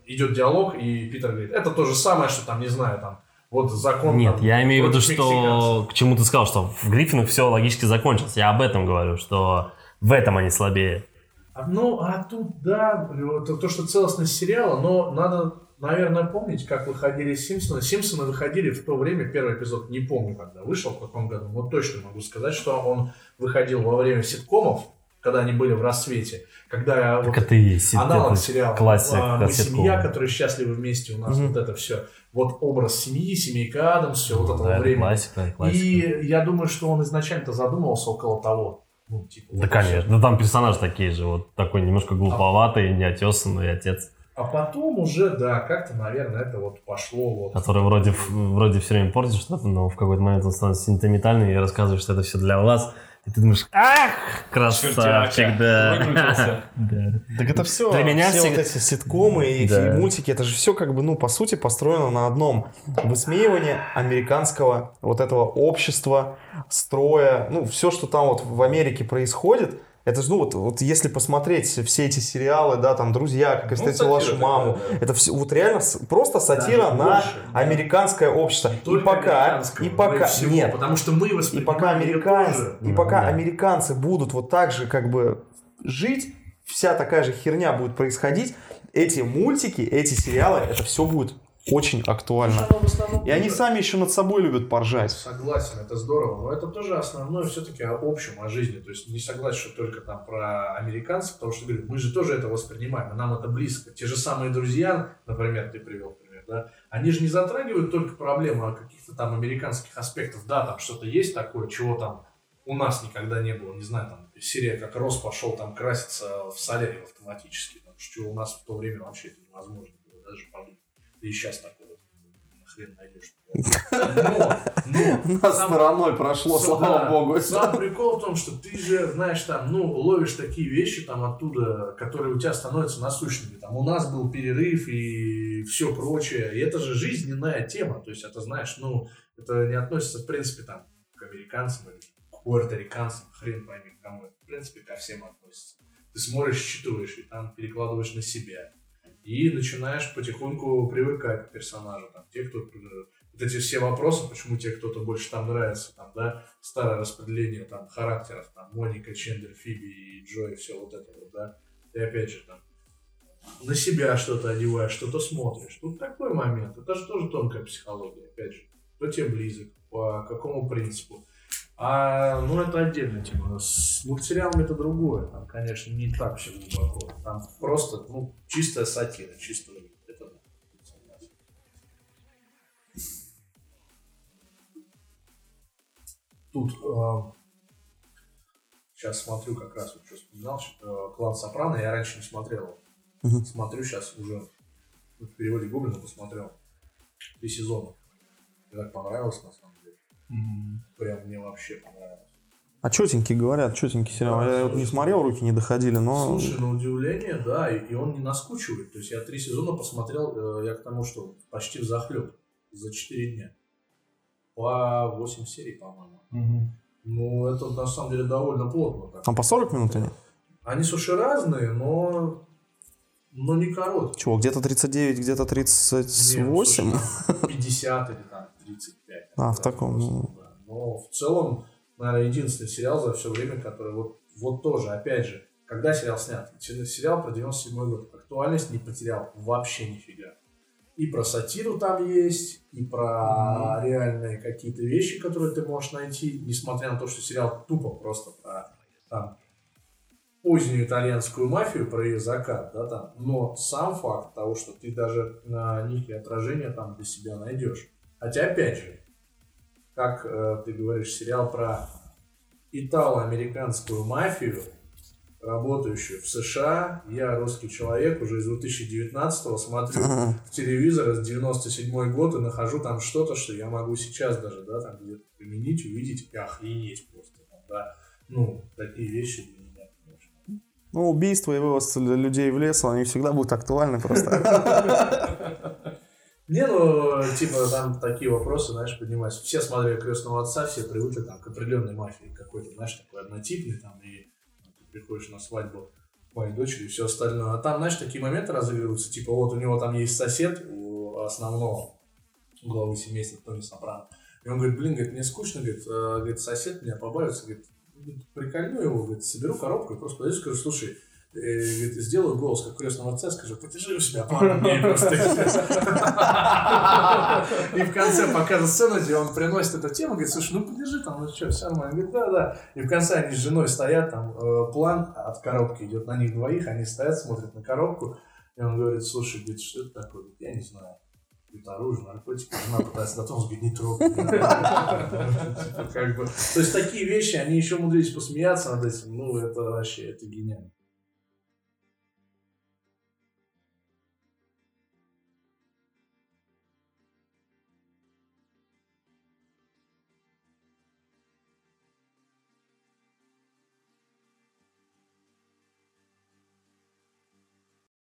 идет диалог, и Питер говорит, это то же самое, что там, не знаю, там, вот закон. Нет, там, я имею в виду, что... К чему ты сказал, что в Гриффинах все логически закончилось. Я об этом говорю, что в этом они слабее. Ну, а тут, да, то, то, что целостность сериала, но надо наверное, помните, как выходили Симпсоны? Симпсоны выходили в то время, первый эпизод, не помню, когда вышел, в каком году, но точно могу сказать, что он выходил во время ситкомов, когда они были в рассвете, когда Так вот это и есть. аналог это сериала классик а, «Мы ситкома. семья», которые счастливы вместе, у нас Мгм. вот это все. Вот образ семьи, семейка Адамс, все вот этого Да, это времени. классика, классика. И я думаю, что он изначально-то задумывался около того. Ну, типа, Да, конечно. Да там персонажи такие же, вот такой немножко глуповатый, неотесанный отец, А потом уже, да, как-то, наверное, это вот пошло вот. который вроде, вроде все время портит что-то, но в какой-то момент он становится сентиментальным и рассказывает, что это все для вас. И ты думаешь, ах, красавчик, да. Так это все, Для меня все вот эти ситкомы и мультики, это же все как бы, ну, по сути, построено на одном. Высмеивании американского вот этого общества, строя, ну, все, что там вот в Америке происходит, это же, ну, вот, вот если посмотреть все эти сериалы, да, там, «Друзья», «Как я Ну, встретил вашу сатира маму», да. это все, вот реально просто сатира Даже на больше, да. американское общество. Не И только пока, и пока, всего, нет, Потому что мы и пока американцы, и пока Да. американцы будут вот так же как бы жить, вся такая же херня будет происходить, эти мультики, эти сериалы, это все будет очень актуально. Оно в основном И они сами еще над собой любят поржать. Согласен, это здорово, но это тоже основное все-таки о общем, о жизни. То есть не согласен, что только там про американцев, потому что, говорю, мы же тоже это воспринимаем, и нам это близко. Те же самые друзья, например, ты привел пример, да, они же не затрагивают только проблему о каких-то там американских аспектах. Да, там что-то есть такое, чего там у нас никогда не было. Не знаю, там серия как Рос пошел там краситься в солярий автоматически, потому что у нас в то время вообще это невозможно было даже подумать. И сейчас такого хрен найдешь. Но, но, Нас сам- стороной прошло, Сам- слава да. богу. Сам прикол в том, что ты же, знаешь, там, ну, ловишь такие вещи там оттуда, которые у тебя становятся насущными. Там у нас был перерыв и все прочее. И это же жизненная тема. То есть это, знаешь, ну, это не относится, в принципе, там, к американцам или к пуэрториканцам, хрен пойми кому. Это, в принципе, ко всем относится. Ты смотришь, считываешь и там перекладываешь на себя. И начинаешь потихоньку привыкать к персонажу. Там, те, кто э, вот эти все вопросы, почему тебе кто-то больше там нравится, там, да, старое распределение там характеров, там, Моника, Чендер, Фиби и Джой, все вот это вот, да, и опять же там на себя что-то одеваешь, что-то смотришь. Тут такой момент, это же тоже тонкая психология, опять же, кто тебе близок, по какому принципу. А, ну, это отдельная тема. С мультсериалами это другое. Там, конечно, не так все глубоко. Там просто, ну, чистая сатира, чистая. Это. Тут сейчас смотрю как раз, вот что вспоминал, что, э, клан Сопрано я раньше не смотрел. Смотрю сейчас уже в переводе Гоблина посмотрел. Три сезона. Мне так понравилось, на самом деле. Прям мне вообще понравилось. А четенькие говорят, четенький сериал. Я вот не смотрел, руки не доходили, но... Слушай, на удивление, да, и, и он не наскучивает. То есть я три сезона посмотрел, э, я к тому, что почти в захлеб за 4 дня. По 8 серий, по-моему. Ну, это на самом деле довольно плотно. Так. Там по 40 минут они? Они, слушай, разные, но, но не короткие. Чего, где-то 39, где-то Не, 38? слушай, там 50 или там 35. А, в таком, просто, ну. да. Но в целом, наверное, единственный сериал за все время, который вот, вот тоже, опять же, когда сериал снят? Сериал про 97 год. Актуальность не потерял вообще нифига. И про сатиру там есть, и про реальные какие-то вещи, которые ты можешь найти, несмотря на то, что сериал тупо просто про там, позднюю итальянскую мафию, про ее закат, да, там. Но сам факт того, что ты даже на некие отражения там для себя найдешь. Хотя, опять же, как э, ты говоришь, сериал про итало-американскую мафию, работающую в США. Я русский человек, уже из 2019-го смотрю в телевизор с 97 год и нахожу там что-то, что я могу сейчас даже, да, там где-то применить, увидеть и охренеть просто, там, да. Ну, такие вещи для меня, конечно. Ну, убийство и вывоз людей в лес, они всегда будут актуальны просто. Не, ну, типа, там такие вопросы, знаешь, поднимаются. Все смотрели «Крестного отца», все привыкли там к определенной мафии какой-то, знаешь, такой однотипный, там, и ну, ты приходишь на свадьбу моей дочери и все остальное. А там, знаешь, такие моменты разыгрываются, типа, вот у него там есть сосед у основного главы семейства Тони Сопрано. И он говорит, блин, говорит, мне скучно, говорит, э, говорит, сосед меня побавится, говорит, прикольну его, говорит, соберу коробку и просто подойду и скажу, слушай, сделаю голос, как в крестном отце, скажу, подержи у себя пару дней просто. И в конце показывает сцену, где он приносит эту тему, говорит, слушай, ну подержи там, ну что, все нормально. Говорит, да, да. И в конце они с женой стоят, там э, план от коробки идет на них двоих, они стоят, смотрят на коробку, и он говорит, слушай, говорит, что это такое? Говорит, я не знаю. Говорит, оружие, наркотики, жена пытается том, говорит, не трогай. То есть такие вещи, они еще умудрились посмеяться над этим, ну это вообще, это гениально.